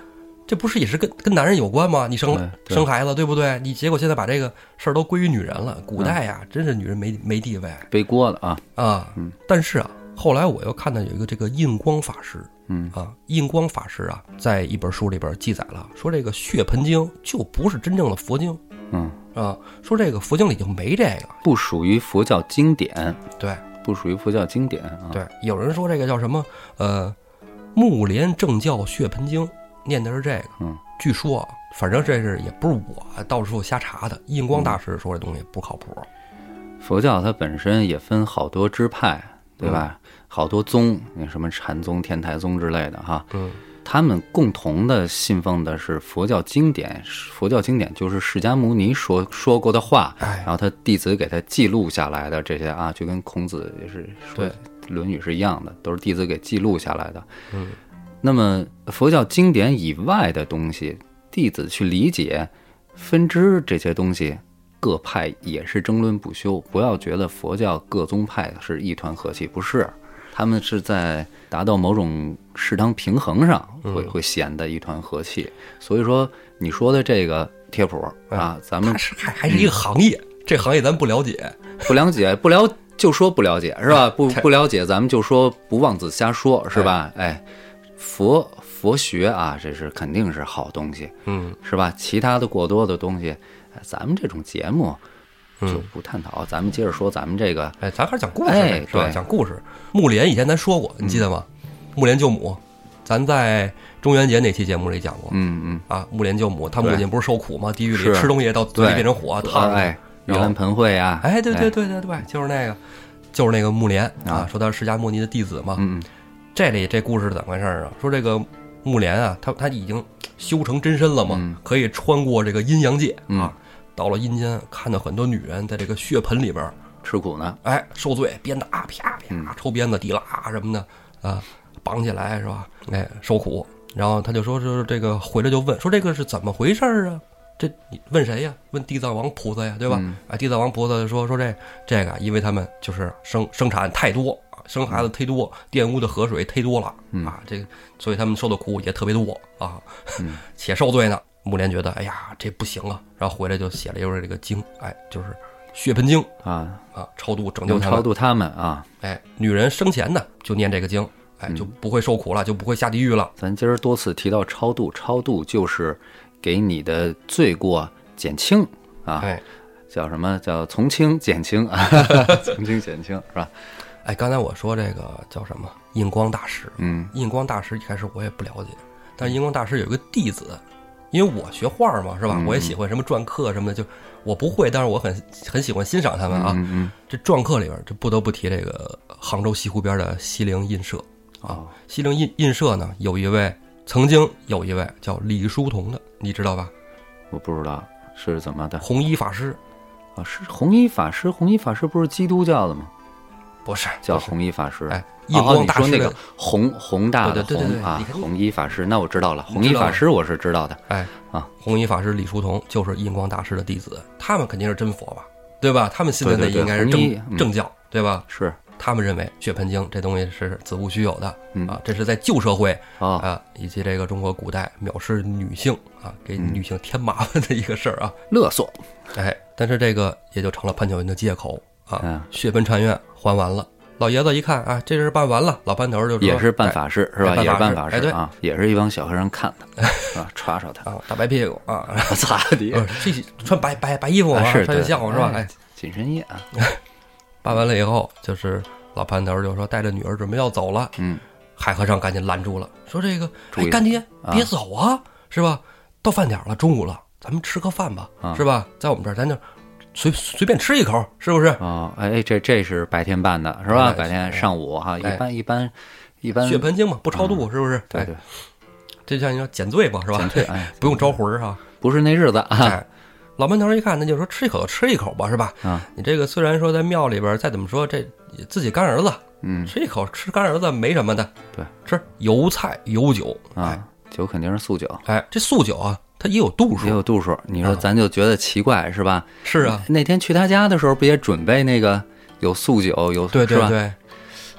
这不是也是跟跟男人有关吗？你生生孩子，对不对？你结果现在把这个事儿都归于女人了。古代呀，真是女人没没地位背锅了啊。啊。嗯但是啊，后来我又看到有一个这个印光法师，嗯啊，印光法师啊，在一本书里边记载了，说这个血盆经就不是真正的佛经嗯，啊，说这个佛经里就没这个。不属于佛教经典，对不属于佛教经典啊。对，有人说这个叫什么？呃，木莲正教血盆经，念的是这个。嗯，据说啊，反正这是也不是我到处瞎查的，印光大师说这东西不靠谱。佛教它本身也分好多支派，对吧？好多宗，那什么禅宗、天台宗之类的哈。嗯他们共同的信奉的是佛教经典，佛教经典就是释迦牟尼说说过的话，哎然后他弟子给他记录下来的这些啊，就跟孔子也是说对《论语》是一样的，都是弟子给记录下来的。嗯，那么佛教经典以外的东西，弟子去理解、分支这些东西，各派也是争论不休。不要觉得佛教各宗派是一团和气，不是，他们是在达到某种适当平衡上，会会显得一团和气。所以说，你说的这个贴谱啊，咱们还还是一个行业，这行业咱不了解。不了解，不了就说不了解是吧？不 不了解，咱们就说不妄自瞎说是吧？哎，佛佛学啊，这是肯定是好东西，嗯，是吧？其他的过多的东西，哎咱们这种节目就不探讨。咱们接着说咱们这个，哎，咱还是讲故事，哎是吧？对讲故事。木莲以前咱说过，你记得吗？木莲救母，咱在中元节那期节目里讲过。嗯嗯，啊，木莲救母，他母亲不是受苦吗？地狱里吃东西到嘴里变成火烫。哎，盂兰盆会啊，哎，对对对对对，就是那个，就是那个木莲啊啊，说他是释迦牟尼的弟子嘛。嗯这里这故事是怎么回事啊？说这个木莲啊，他他已经修成真身了嘛，嗯可以穿过这个阴阳界嗯啊，到了阴间，看到很多女人在这个血盆里边儿，吃苦呢，哎，受罪，鞭打，啪啪嗯抽鞭子、滴啦什么的啊，绑起来是吧？哎，受苦。然后他就说，就是这个回来就问，说这个是怎么回事儿啊？这你问谁呀？问地藏王菩萨呀，对吧？嗯啊，地藏王菩萨就说说这这个，因为他们就是生生产太多，啊生孩子忒多，玷污的河水忒多了、嗯啊，这个所以他们受的苦也特别多啊，嗯且受罪呢。木莲觉得，哎呀，这不行啊，然后回来就写了一本这个经，哎，就是血盆经啊，啊，超度拯救他们超。度他们啊。哎，女人生前呢就念这个经，哎，就不会受苦了，就不会下地狱了。咱今儿多次提到超度，超度就是给你的罪过减轻啊，哎叫什么叫从轻减轻啊，从轻减轻是吧？哎，刚才我说这个叫什么印光大师，嗯印光大师一开始我也不了解，但是印光大师有一个弟子，因为我学画嘛，是吧？嗯我也喜欢什么篆刻什么的，就我不会，但是我很很喜欢欣赏他们啊。嗯嗯这篆刻里边，就不得不提这个杭州西湖边的西泠印社啊哦。西泠印印社呢，有一位曾经有一位叫李叔同的，你知道吧？我不知道是怎么的红衣法师啊？是红衣法师，红衣法师不是基督教的吗？不是叫不是红衣法师。哎，哦印光大师的说那个弘弘大的对对对啊对你，看红衣法师，那我知道了。你知道了红衣法师我是知道的。哎啊，红衣法师李叔同就是印光大师的弟子，他们肯定是真佛吧，对吧？他们信的那应该是正嗯正教，对吧？是他们认为血盆经这东西是子无虚有的嗯啊，这是在旧社会哦，啊以及这个中国古代藐视女性啊，给嗯女性添麻烦的一个事儿啊。勒索。哎，但是这个也就成了潘巧云的借口啊嗯。血盆禅院还完了，老爷子一看啊，这事办完了，老潘头就说也是办哎法事是吧？哎也是办办法事啊，也是一帮小和尚看的，是吧？歘歘他，啊，大白屁股啊，我擦你呃 这穿白白白衣服啊，穿校服是吧？紧身衣啊，办完了以后，就是老潘头就说带着女儿准备要走了，嗯，海和尚赶紧拦住了，说这个哎干爹啊别走啊，是吧？到饭点了，中午了，咱们吃个饭吧，啊是吧？在我们这儿咱就随随便吃一口，是不是？啊，哎，这这是白天办的是吧？哎白天上午哈，一哎般一般一般，血盆经嘛，不超度，是不是？哎，对对，这就像你说减罪嘛，是吧减？退，哎，不用招魂儿哈。不是那日子啊，哎，老潘头一看，那就说吃一口就吃一口吧，是吧？啊，你这个虽然说在庙里边，再怎么说这自己干儿子，嗯吃一口吃干儿子没什么的，对，吃油菜油酒，哎啊，酒肯定是素酒，哎，这素酒啊，它也有度数也，有度数。你说啊咱就觉得奇怪是吧？是啊，那天去他家的时候，不也准备那个有素酒有？对对对，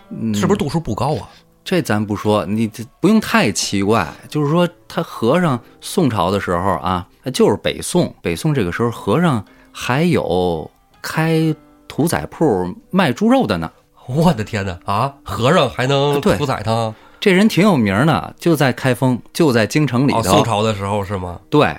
嗯是不是度数不高啊？这咱不说，你这不用太奇怪。就是说，他和尚宋朝的时候啊，就是北宋，北宋这个时候和尚还有开屠宰铺卖猪肉的呢。我的天哪啊！和尚还能对屠宰他？这人挺有名的，就在开封，就在京城里哦，头。宋朝的时候是吗？对，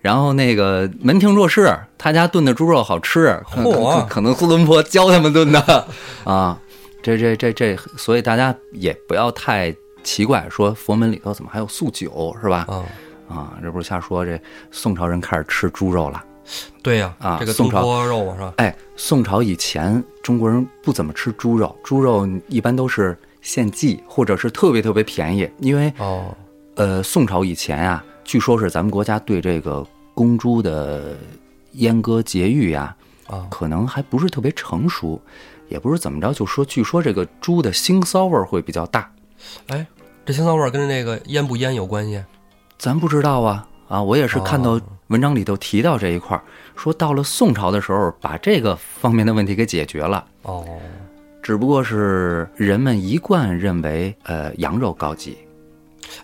然后那个门庭若市，他家炖的猪肉好吃，嚯可可能苏东坡教他们炖的 啊。这这这这，所以大家也不要太奇怪，说佛门里头怎么还有素酒是吧？啊，啊，这不是瞎说，这宋朝人开始吃猪肉了。对呀，啊这个东宋朝坡肉是吧？哎，宋朝以前中国人不怎么吃猪肉，猪肉一般都是献祭或者是特别特别便宜，因为哦，呃，宋朝以前啊，据说是咱们国家对这个公猪的阉割节育呀，啊，可能还不是特别成熟，也不是怎么着，就说据说这个猪的腥骚味会比较大，哎，这腥骚味跟那个腌不腌有关系？咱不知道啊啊，我也是看到文章里头提到这一块儿，说到了宋朝的时候，把这个方面的问题给解决了。哦，只不过是人们一贯认为，呃，羊肉高级，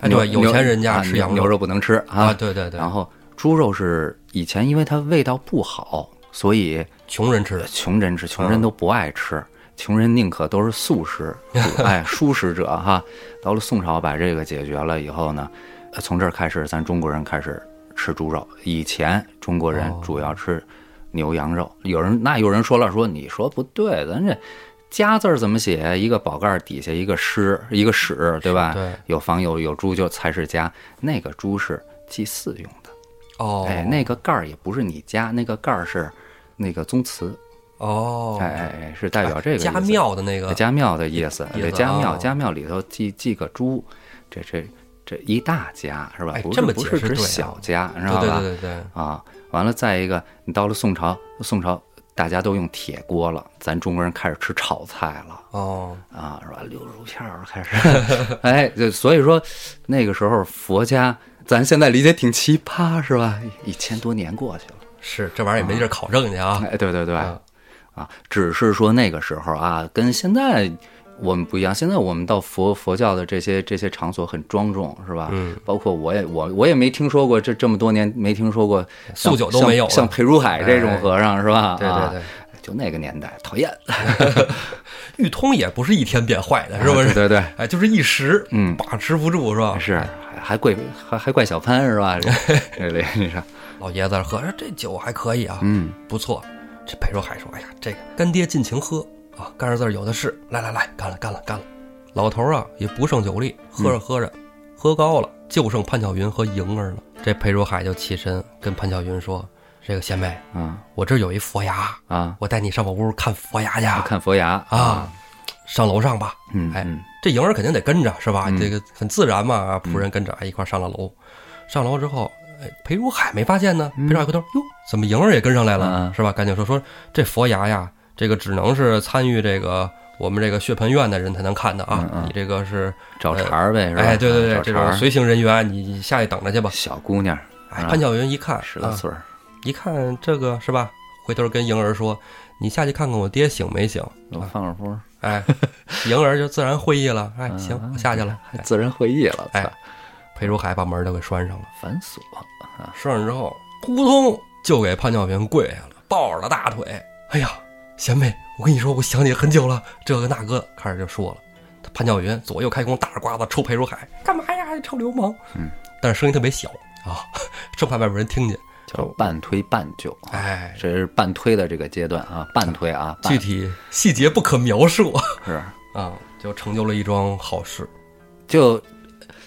哎，牛对，有钱人家啊吃羊牛肉不能吃啊。啊，对对对，然后猪肉是以前因为它味道不好，所以穷人吃的，穷人吃，穷人都不爱吃，穷人宁可都是素食，哎，素食者哈。到了宋朝把这个解决了以后呢，呃从这儿开始，咱中国人开始吃猪肉。以前中国人哦主要吃牛羊肉，有人那有人说了，说你说不对，咱这。家字儿怎么写？一个宝盖儿底下一个师，一个史，对吧？对，有房有有猪就才是家。那个猪是祭祀用的，哦，哎，那个盖儿也不是你家，那个盖儿是那个宗祠，哦，哎哎哎，是代表这个家庙的那个，家庙的意思，对，家庙哦家庙里头祭祭个猪，这这这一大家是吧哎？不这不是指小家，知对对道吧？对对对，啊，完了再一个，你到了宋朝，宋朝大家都用铁锅了，咱中国人开始吃炒菜了。哦，啊，是吧？溜肉片儿开始，哎，就所以说那个时候佛家，咱现在理解挺奇葩，是吧？一千多年过去了，是这玩意儿也没地儿考证去啊，哎，对对对，啊。啊，只是说那个时候啊，跟现在我们不一样。现在我们到佛佛教的这些这些场所很庄重，是吧？嗯，包括我也我我也没听说过这这么多年没听说过素酒都没有像像裴如海这种哎和尚是吧？对对啊对，就那个年代讨厌，玉通也不是一天变坏的，是不是？啊对对对。哎，就是一时，嗯把持不住，是吧？是，还还怪还还怪小潘是吧？这这里你说，老爷子喝着这酒还可以啊，嗯，不错。这裴如海说：“哎呀，这个干爹尽情喝啊，干儿字儿有的是。来来来，干了干了干了。”老头儿啊也不胜酒力，喝着喝着，喝高了，就剩潘巧云和莹儿了。这裴如海就起身跟潘巧云说：“这个贤妹，啊我这儿有一佛牙，啊，我带你上我屋看佛牙去。看佛牙啊，上楼上吧。哎嗯哎这莹儿肯定得跟着，是吧？嗯这个很自然嘛。啊仆人跟着，哎，一块上了楼。上楼之后，哎，裴如海没发现呢。裴如海回头，哟，怎么莹儿也跟上来了？嗯是吧？赶紧说说这佛牙呀，这个只能是参与这个我们这个血盆院的人才能看的啊。嗯嗯你这个是，找茬儿呗，是吧？哎，对对对，这种随行人员，你你下去等着去吧。小姑娘，哎，啊潘巧云一看，啊十来岁儿，一看这个是吧？回头跟莹儿说：“你下去看看我爹醒没醒。我放会风，”哎，莹儿就自然会意了。哎，嗯行，我下去了。还自然会意了，哎，裴如海把门都给拴上了，反锁拴上之后，扑通就给潘巧云跪下了，抱着大腿。哎呀，贤妹，我跟你说，我想你很久了，这个那个，开始就说了。潘巧云左右开弓，大耳刮子抽裴如海，干嘛呀，臭流氓！嗯，但是声音特别小啊，生怕外边人听见。叫半推半就，哎，这是半推的这个阶段啊，半推啊，具体细节不可描述是 啊，就成就了一桩好事。就，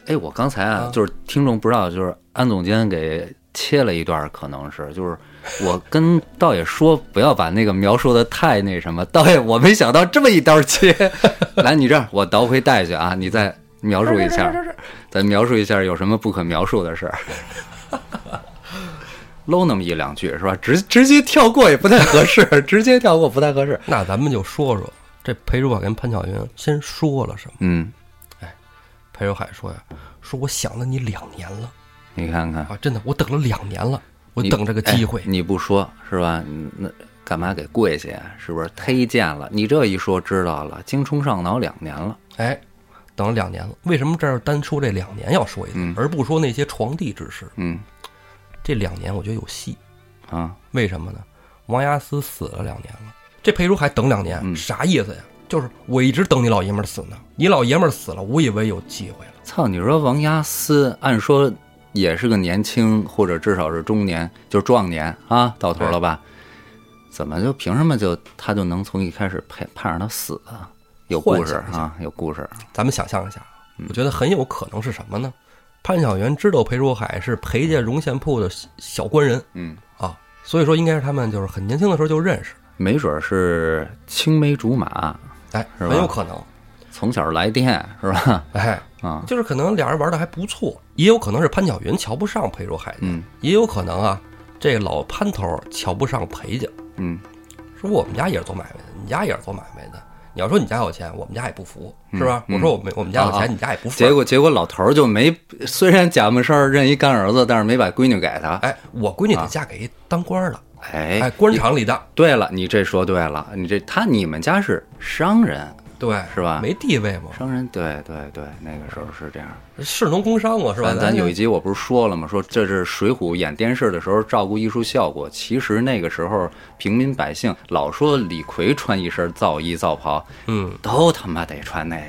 哎，我刚才啊啊，就是听众不知道，就是安总监给切了一段，可能是就是我跟道爷说不要把那个描述的太那什么，道爷我没想到这么一刀切。来，你这样我倒回带去啊，你再描述一下，再描述一下有什么不可描述的事儿。搂那么一两句是吧？直直接跳过也不太合适，直接跳过不太合适。那咱们就说说这裴如宝跟潘巧云先说了什么。嗯，哎裴如海说呀：“说我想了你两年了你看看，啊，真的，我等了两年了，我等这个机会哎。你不说是吧？那干嘛给跪下呀？是不是忒贱了？你这一说知道了，精虫上脑两年了。哎，等了两年了。为什么这儿单说这两年要说一次，嗯而不说那些床地之事？嗯这两年我觉得有戏，啊，为什么呢？王押司死了两年了，这裴如还等两年，嗯啥意思呀？就是我一直等你老爷们儿死呢，你老爷们儿死了，我以为有机会了。操！你说王押司，按说也是个年轻，或者至少是中年，就是壮年啊，到头了吧？怎么就凭什么就他就能从一开始盼盼着他死啊？有故事啊，有故事。咱们想象一下，我觉得很有可能是什么呢？潘晓元知道裴如海是裴家荣县铺的小小官人嗯，啊，所以说应该是他们就是很年轻的时候就认识，没准是青梅竹马，哎，很有可能，从小来电是吧？哎，啊，就是可能俩人玩的还不错，也有可能是潘巧云瞧不上裴如海家，嗯也有可能啊，这老潘头瞧不上裴家，嗯说我们家也是做买卖的，你家也是做买卖的，你要说你家有钱，我们家也不服，是吧？我说我们我们家有钱，你家也不服。结果结果老头儿就没，虽然假模事儿认一干儿子，但是没把闺女给他。哎，我闺女得嫁给一当官儿的，哎哎，官场里的，对了，你这说对了，你这他你们家是商人，对，是吧没地位嘛，商人，对对对，那个时候是这样。士农工商嘛，是吧？咱咱有一集我不是说了吗？说这是《水浒》演电视的时候照顾艺术效果，其实那个时候平民百姓老说李逵穿一身皂衣皂袍，嗯，都他妈得穿那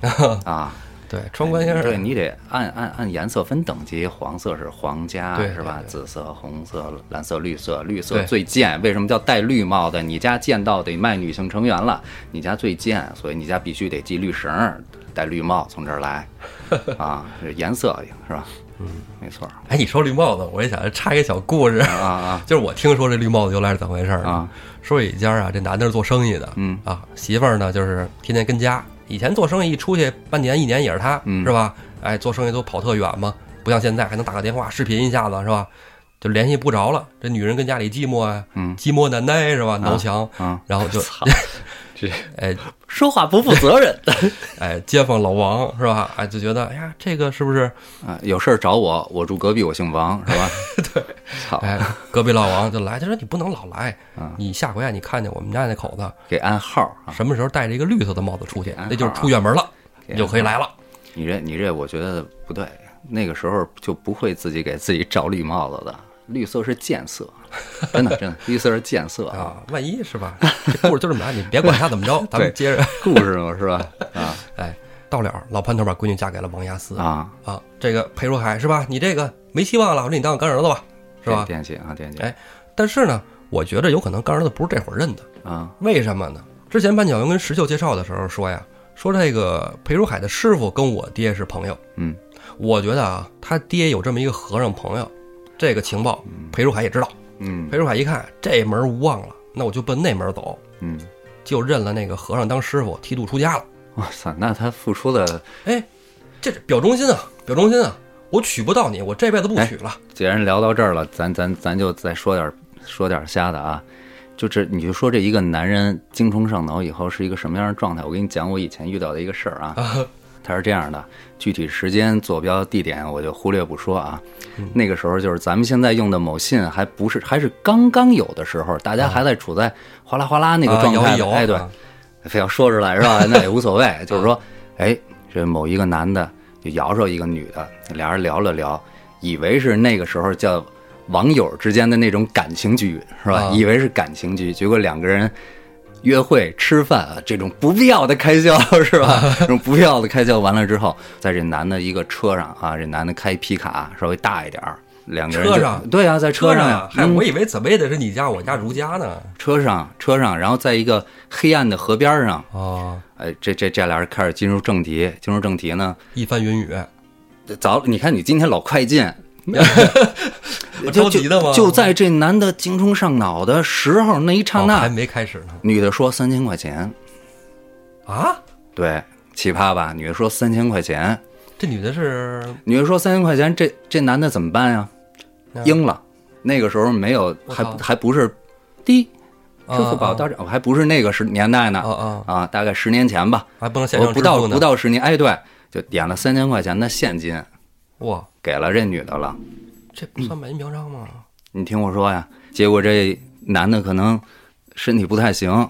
个 啊。对，穿官先生，对你得按按按颜色分等级，黄色是皇家对是吧？紫色、红色、蓝色、绿色，绿色最贱。为什么叫戴绿帽的？你家贱到得卖女性成员了，你家最贱，所以你家必须得系绿绳儿，戴绿帽从这儿来 啊，是颜色是吧？嗯，没错哎，你说绿帽子，我也想插一个小故事，啊 啊就是我听说这绿帽子由来是怎么回事儿啊！说有一家啊，这男的是做生意的，嗯啊，媳妇儿呢就是天天跟家。以前做生意一出去半年一年也是他，嗯是吧？哎，做生意都跑特远嘛，不像现在还能打个电话视频一下子，是吧？就联系不着了。这女人跟家里寂寞啊，嗯寂寞难耐是吧？挠墙，啊！然后就 操，这哎说话不负责任 哎，街坊老王是吧？哎，就觉得哎呀，这个是不是？啊！有事儿找我，我住隔壁，我姓王是吧？对，操，哎，隔壁老王就来，他说你不能老来啊，你下回啊，你看见我们家那口子给暗号啊！什么时候戴着一个绿色的帽子出去，那就是出远门了，你就可以来了。你这你这，我觉得不对。那个时候就不会自己给自己找绿帽子的，绿色是贱色，真的真的，绿色是贱色啊。啊，万一是吧？这故事就这么来，你别管他怎么着，咱们接着。故事嘛是吧？啊哎，到了，老潘头把闺女嫁给了王亚思啊，啊。这个裴如海是吧？你这个没希望了，我说你当我干儿子吧，是吧？惦记啊惦记哎但是呢，我觉得有可能干儿子不是这会儿认的，啊为什么呢？之前潘巧云跟石秀介绍的时候说呀，说这个裴如海的师傅跟我爹是朋友，嗯我觉得啊，他爹有这么一个和尚朋友，这个情报裴如海也知道。嗯裴如海一看这门无望了，那我就奔那门走，嗯，就认了那个和尚当师傅，剃度出家了。哇塞，那他付出的，哎，这是表忠心啊，表忠心啊！我娶不到你，我这辈子不娶了。既然聊到这儿了，咱咱咱就再说点说点瞎的啊。就这，你就说这一个男人精虫上脑以后是一个什么样的状态？我给你讲我以前遇到的一个事儿啊。他是这样的，具体时间、坐标、地点我就忽略不说啊。那个时候就是咱们现在用的某信还不是，还是刚刚有的时候，大家还在处在哗啦哗啦那个啊状态哎，对，啊非要说出来是吧？那也无所谓。就是说，哎，这某一个男的就摇着一个女的，俩人聊了聊，以为是那个时候叫网友之间的那种感情局是吧？啊以为是感情局，结果两个人约会、吃饭啊，这种不必要的开销 是吧？这种不必要的开销完了之后，在这男的一个车上啊，这男的开皮卡，稍微大一点儿。两个人车上？对啊，在车上。呀，嗨，嗯。我以为怎么也得是你家我家如家呢。车上车上，然后在一个黑暗的河边上，哦，哎，这这这俩人开始进入正题，进入正题呢，一番云雨，早你看你今天老快进，我 就着急的吗？就在这男的精虫上脑的时候，那一刹那，哦还没开始呢。女的说三千块钱，啊，对，奇葩吧？女的说三千块钱，这女的是女的说三千块钱，这这男的怎么办呀？应了，那个时候没有，还还不是滴支付宝啊到账，还不是那个时年代呢啊啊，啊，大概十年前吧，还不能线我不到不到十年，哎，对，就点了三千块钱的现金哇，给了这女的了。这不算买淫嫖娼吗？你听我说呀，结果这男的可能身体不太行，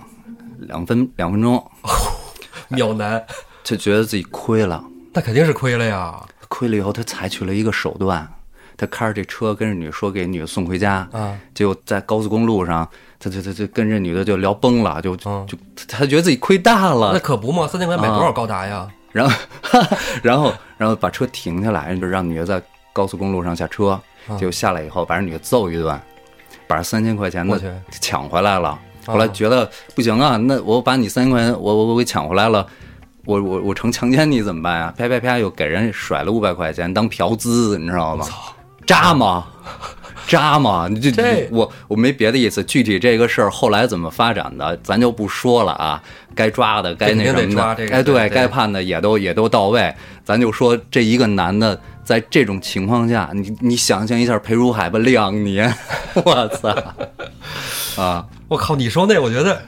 两分两分钟 秒男，就觉得自己亏了，那肯定是亏了呀。亏了以后他采取了一个手段，他开着这车跟着女的说给女的送回家，啊，结果在高速公路上，他他他他跟这女的就聊崩了，就就他觉得自己亏大了那，可不嘛，三千块买多少高达呀？然后 然后然后把车停下来，就让女的在高速公路上下车，就下来以后把人女的揍一顿，把三千块钱的抢回来了。啊后来觉得不行啊，那我把你三千块钱我我我给抢回来了，我我我成强奸你怎么办呀？啪啪啪又给人甩了五百块钱当嫖资，你知道吗？渣吗？渣吗？你这这我我没别的意思，具体这个事儿后来怎么发展的，咱就不说了啊。该抓的，该那什么的，哎，抓这个对对该判的也都也都到位。咱就说这一个男的在这种情况下，你你想象一下裴如海吧，两年，我操啊！我靠，你说那，我觉得，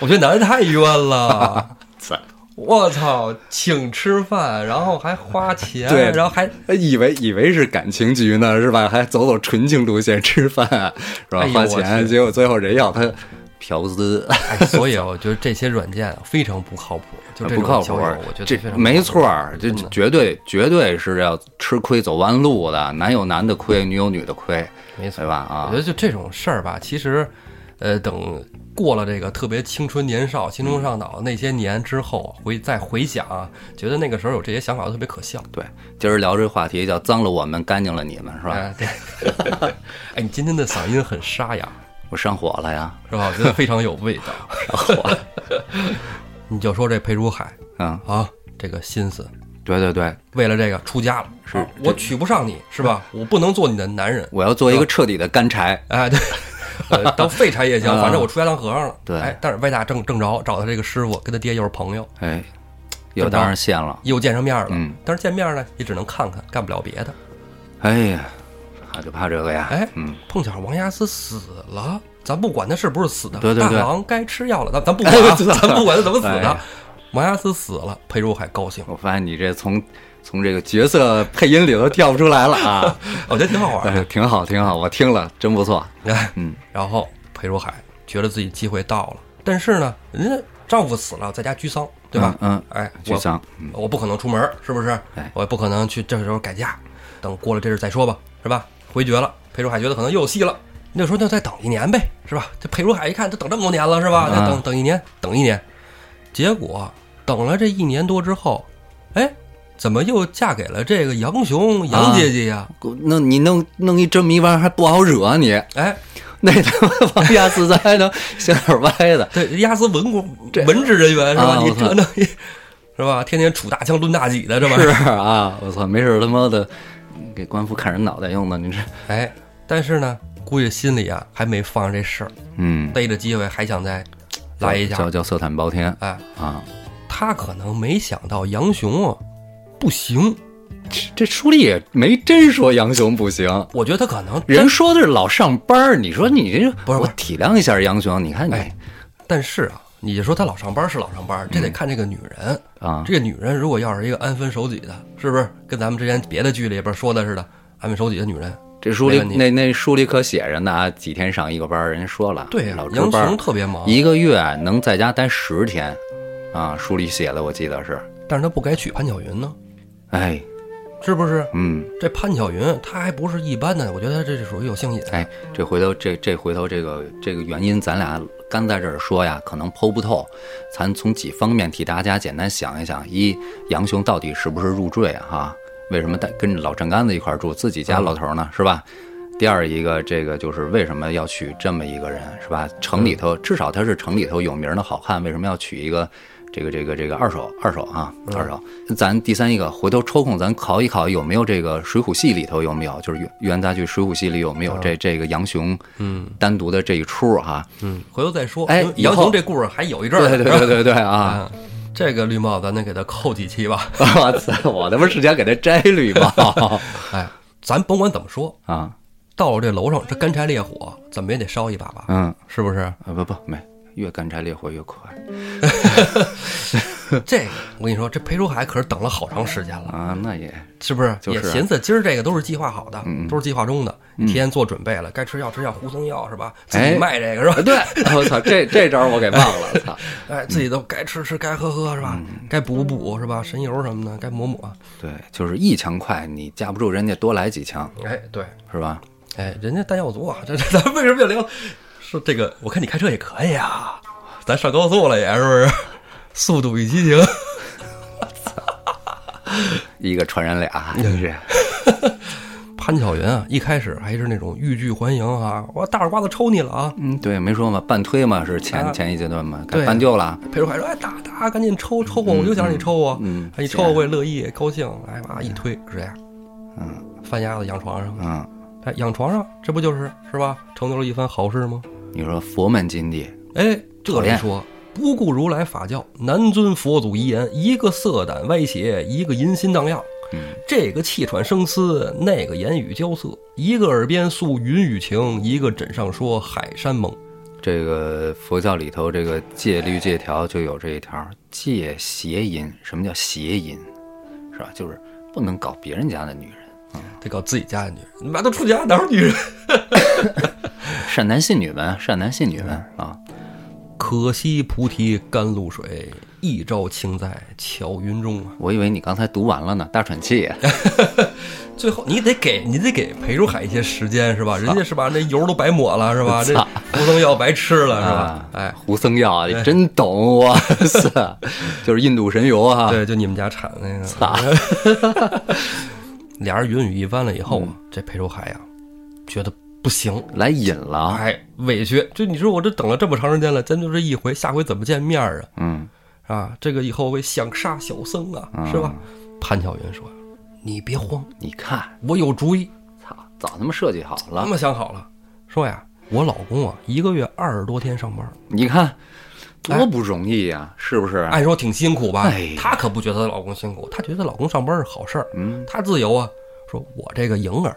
我觉得男的太冤了。操！我操，请吃饭，然后还花钱，对然后还以为以为是感情局呢，是吧？还走走纯情路线吃饭，是吧哎？花钱，结果最后人要他嫖资，哎，所以我觉得这些软件啊非常不靠谱，就这不靠谱我觉得这没错儿，这绝对绝对是要吃亏走弯路的，男有男的亏，女有女的亏，没错对吧？啊我觉，得就这种事儿吧，其实，呃，等过了这个特别青春年少、青春上脑那些年之后，回再回想啊，觉得那个时候有这些想法都特别可笑，对，今儿聊这话题叫脏了我们，干净了你们，是吧？哎，对。哎，你今天的嗓音很沙哑，我上火了呀，是吧？我觉得非常有味道。上火了，你就说这裴如海嗯，啊，这个心思，对对对，为了这个出家了，是啊我娶不上你是吧？我不能做你的男人，我要做一个彻底的干柴，哎，对，呃当废柴也行，啊反正我出家当和尚了。对哎，但是歪打正正着，找他这个师傅，跟他爹又是朋友，哎，又当上线了，又见上面了。嗯，但是见面呢，也只能看看，干不了别的。哎呀，怕就怕这个呀，哎，嗯，碰巧王亚斯死了，咱不管他是不是死的，对对对大王该吃药了，咱咱不管 咱不管他怎么死的哎。王亚斯死了，裴如海高兴，我发现你这从从这个角色配音里头跳不出来了啊，我觉得挺好玩哎的。挺好挺好，我听了真不错，哎，嗯，然后裴如海觉得自己机会到了，但是呢，人家丈夫死了，在家居丧，对吧？嗯，哎，沮我丧嗯我不可能出门，是不是？哎我也不可能去这时候改嫁，等过了这日再说吧，是吧？回绝了，裴如海觉得可能又有戏了，那时候就再等一年呗，是吧？这裴如海一看，都等这么多年了，是吧？再等嗯等一年，等一年，结果等了这一年多之后，哎，怎么又嫁给了这个杨雄杨姐姐呀？弄你弄弄一这么一玩意儿还不好惹你，哎，那他妈王亚斯咱还能想点歪的，对，压死文工文职人员是吧？你这弄一，是吧？天天杵大枪抡大戟的，这玩意是儿。啊，我操，没事他妈的给官府砍人脑袋用的，你这，哎，但是呢，估计心里啊还没放下这事儿，嗯，逮着机会还想再来一下叫。叫色胆包天哎，啊，他可能没想到杨雄啊不行，这书里也没真说杨雄不行。我觉得他可能人说的是老上班儿你说你这不是不是体谅一下杨雄，你看你、哎但是啊，你就说他老上班是老上班，这得看这个女人。啊，这个女人如果要是一个安分守己的，是不是跟咱们之前别的剧里边说的似的，安分守己的女人？这书里那那书里可写着呢啊，几天上一个班，人家说了，对呀、杨老值班儿雄特别忙，一个月能在家待十天，啊，书里写的我记得是，但是他不该娶潘巧云呢，哎，是不是？嗯，这潘巧云她还不是一般的，我觉得这是属于有性瘾。哎，这回头这这回头这个这个原因，咱俩干在这儿说呀，可能剖不透，咱从几方面替大家简单想一想：一，杨雄到底是不是入赘啊？哈，为什么带跟着老郑干子一块儿住，自己家老头呢？是吧？第二一个，这个就是为什么要娶这么一个人，是吧？城里头至少他是城里头有名的好汉，为什么要娶一个这个这个这个二手二手啊二手？咱第三一个，回头抽空咱考一考有没有这个《水浒戏》里头有没有，就是元元杂剧《水浒戏》里有没有这这个杨雄嗯单独的这一出哈？嗯，回头再说。哎杨雄这故事还有一阵儿，对对对对对啊！啊，这个绿帽咱得给他扣几期吧。我操，我他妈是想给他摘绿帽 哎，咱甭管怎么说，啊！到了这楼上，这干柴烈火怎么也得烧一把吧，嗯是不是？啊不不没，越干柴烈火越快 这个我跟你说，这裴如海可是等了好长时间了，啊！那也是不是？就是啊也寻思今儿这个都是计划好的，嗯都是计划中的，提前做准备了，该吃药吃药，胡松药是吧？自己哎卖这个是吧？对，我操，这这招我给忘了，操！哎，自己都该吃吃，该喝喝是吧？嗯该补补是吧？神油什么的该抹抹。对，就是一枪快，你架不住人家多来几枪，哎，对，是吧？哎，人家弹药足啊，这这咱为什么要聊？说这个，我看你开车也可以啊，咱上高速了也是不是？速度与激情，一个传染俩，真是。潘巧云啊，一开始还是那种欲拒还迎啊，我大耳刮子抽你了啊。嗯，对，没说嘛，半推嘛是前啊前一阶段嘛，该半救了。裴如海说：“哎，打打，赶紧抽抽我，我就想让你抽我。嗯哎你抽我我也乐意，高兴。哎妈，一推是这样，嗯翻鸭子养床上，嗯，哎，养床上，这不就是是吧？成就了一番好事吗？你说佛门禁地，哎，这里说不顾如来法教，难遵佛祖遗言，一个色胆歪邪，一个淫心荡漾。嗯，这个气喘声嘶，那个言语交涩，一个耳边诉云雨情，一个枕上说海山盟。这个佛教里头这个戒律戒条就有这一条，戒邪淫。什么叫邪淫？是吧？就是不能搞别人家的女人，得搞自己家的女人。你妈都出家哪有女人？善男信女们，善男信女们啊！可惜菩提甘露水，一朝倾在巧云中啊！我以为你刚才读完了呢，大喘气。最后你得给你得给裴如海一些时间是吧？人家是把那油都白抹了是吧？这胡僧药白吃了是吧？哎，胡僧药你真懂哇塞，就是印度神油啊！对，就你们家产的那个。操！俩人云雨一番了以后啊，这裴如海呀，觉得不行，来瘾了，哎，委屈。就你说我这等了这么长时间了，咱就这一回，下回怎么见面啊？嗯，啊，这个以后会想杀小僧啊，是吧？潘巧云说。你别慌，你看我有主意。操，早他妈设计好了，他妈想好了。说呀，我老公啊，一个月二十多天上班，你看多不容易呀，是不是？按说挺辛苦吧？她可不觉得她老公辛苦，她觉得老公上班是好事儿。嗯，她自由啊。说我这个莹儿，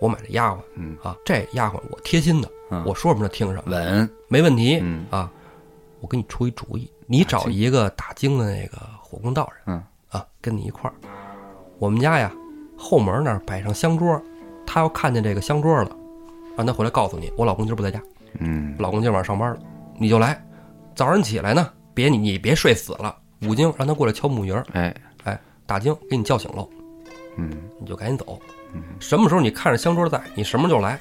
我买这丫鬟，嗯。啊，这丫鬟我贴心的，我说什么她听什么，稳，没问题。嗯。啊，我给你出一主意，你找一个打更的那个火工道人，嗯。啊，跟你一块儿，我们家呀。后门那儿摆上香桌，他要看见这个香桌了，让他回来告诉你，我老公今儿不在家，嗯，老公今晚上上班了，你就来。早上起来呢，别你你别睡死了，五更让他过来敲木鱼儿，哎。哎，打更给你叫醒喽，嗯，你就赶紧走，什么时候你看着香桌在，你什么时候就来，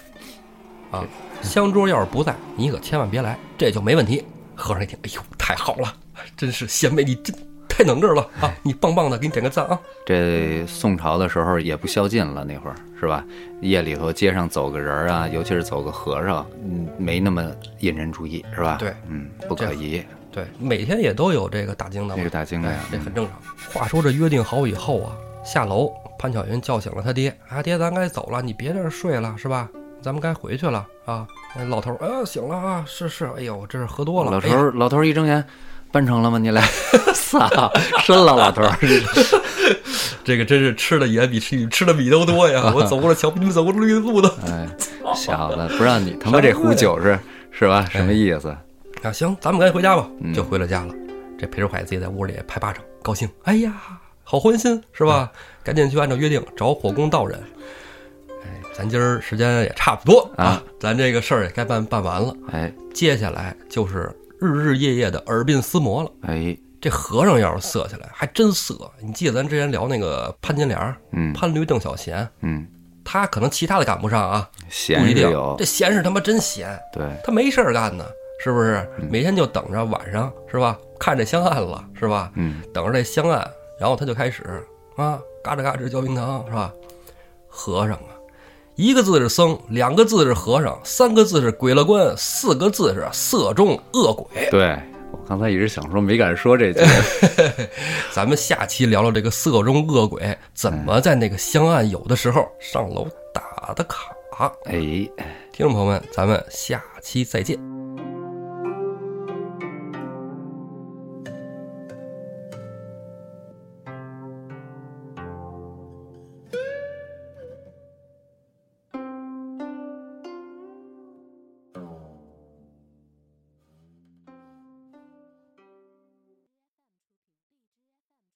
啊，香桌要是不在，你可千万别来，这就没问题。和尚一听，哎呦，太好了，真是贤妹你真。太能这了啊！你棒棒的，给你点个赞啊！这宋朝的时候也不宵禁了，那会儿是吧？夜里头街上走个人啊，尤其是走个和尚，嗯，没那么引人注意，是吧？对，嗯，不可疑。对，每天也都有这个打经的，这个打经的呀，这很正常。话说这约定好以后啊，下楼，潘巧云叫醒了他爹，啊，爹，咱该走了，你别在这睡了，是吧？咱们该回去了啊！老头儿，啊，醒了啊，是是，哎呦，这是喝多了。老头儿，老头儿一睁眼。办成了吗？你来，操，深了，老头儿，这个真是吃的盐比吃吃的米都多呀！我走过了桥，比你们走过绿的路的。哎，小子，不让你他妈这壶酒是是吧？什么意思？啊，行，咱们赶紧回家吧。就回了家了。这裴如海自己在屋里拍巴掌，高兴。哎呀，好欢心是吧？赶紧去按照约定找火工道人。哎，咱今儿时间也差不多啊，咱这个事儿也该办办完了。哎，接下来就是。日日夜夜的耳鬓厮磨了，哎，这和尚要是色起来还真色。你记得咱之前聊那个潘金莲，嗯，潘驴邓小闲，嗯，他可能其他的赶不上啊，闲一定。这闲是他妈真闲，对，他没事儿干呢，是不是？每天就等着晚上是吧？看着香案了是吧？嗯，等着这香案，然后他就开始啊，嘎吱嘎吱嚼冰糖是吧？和尚啊。一个字是僧，两个字是和尚，三个字是鬼了官，四个字是色中恶鬼。对我刚才一直想说，没敢说这句。咱们下期聊聊这个色中恶鬼怎么在那个香案有的时候上楼打的卡。哎，听众朋友们，咱们下期再见。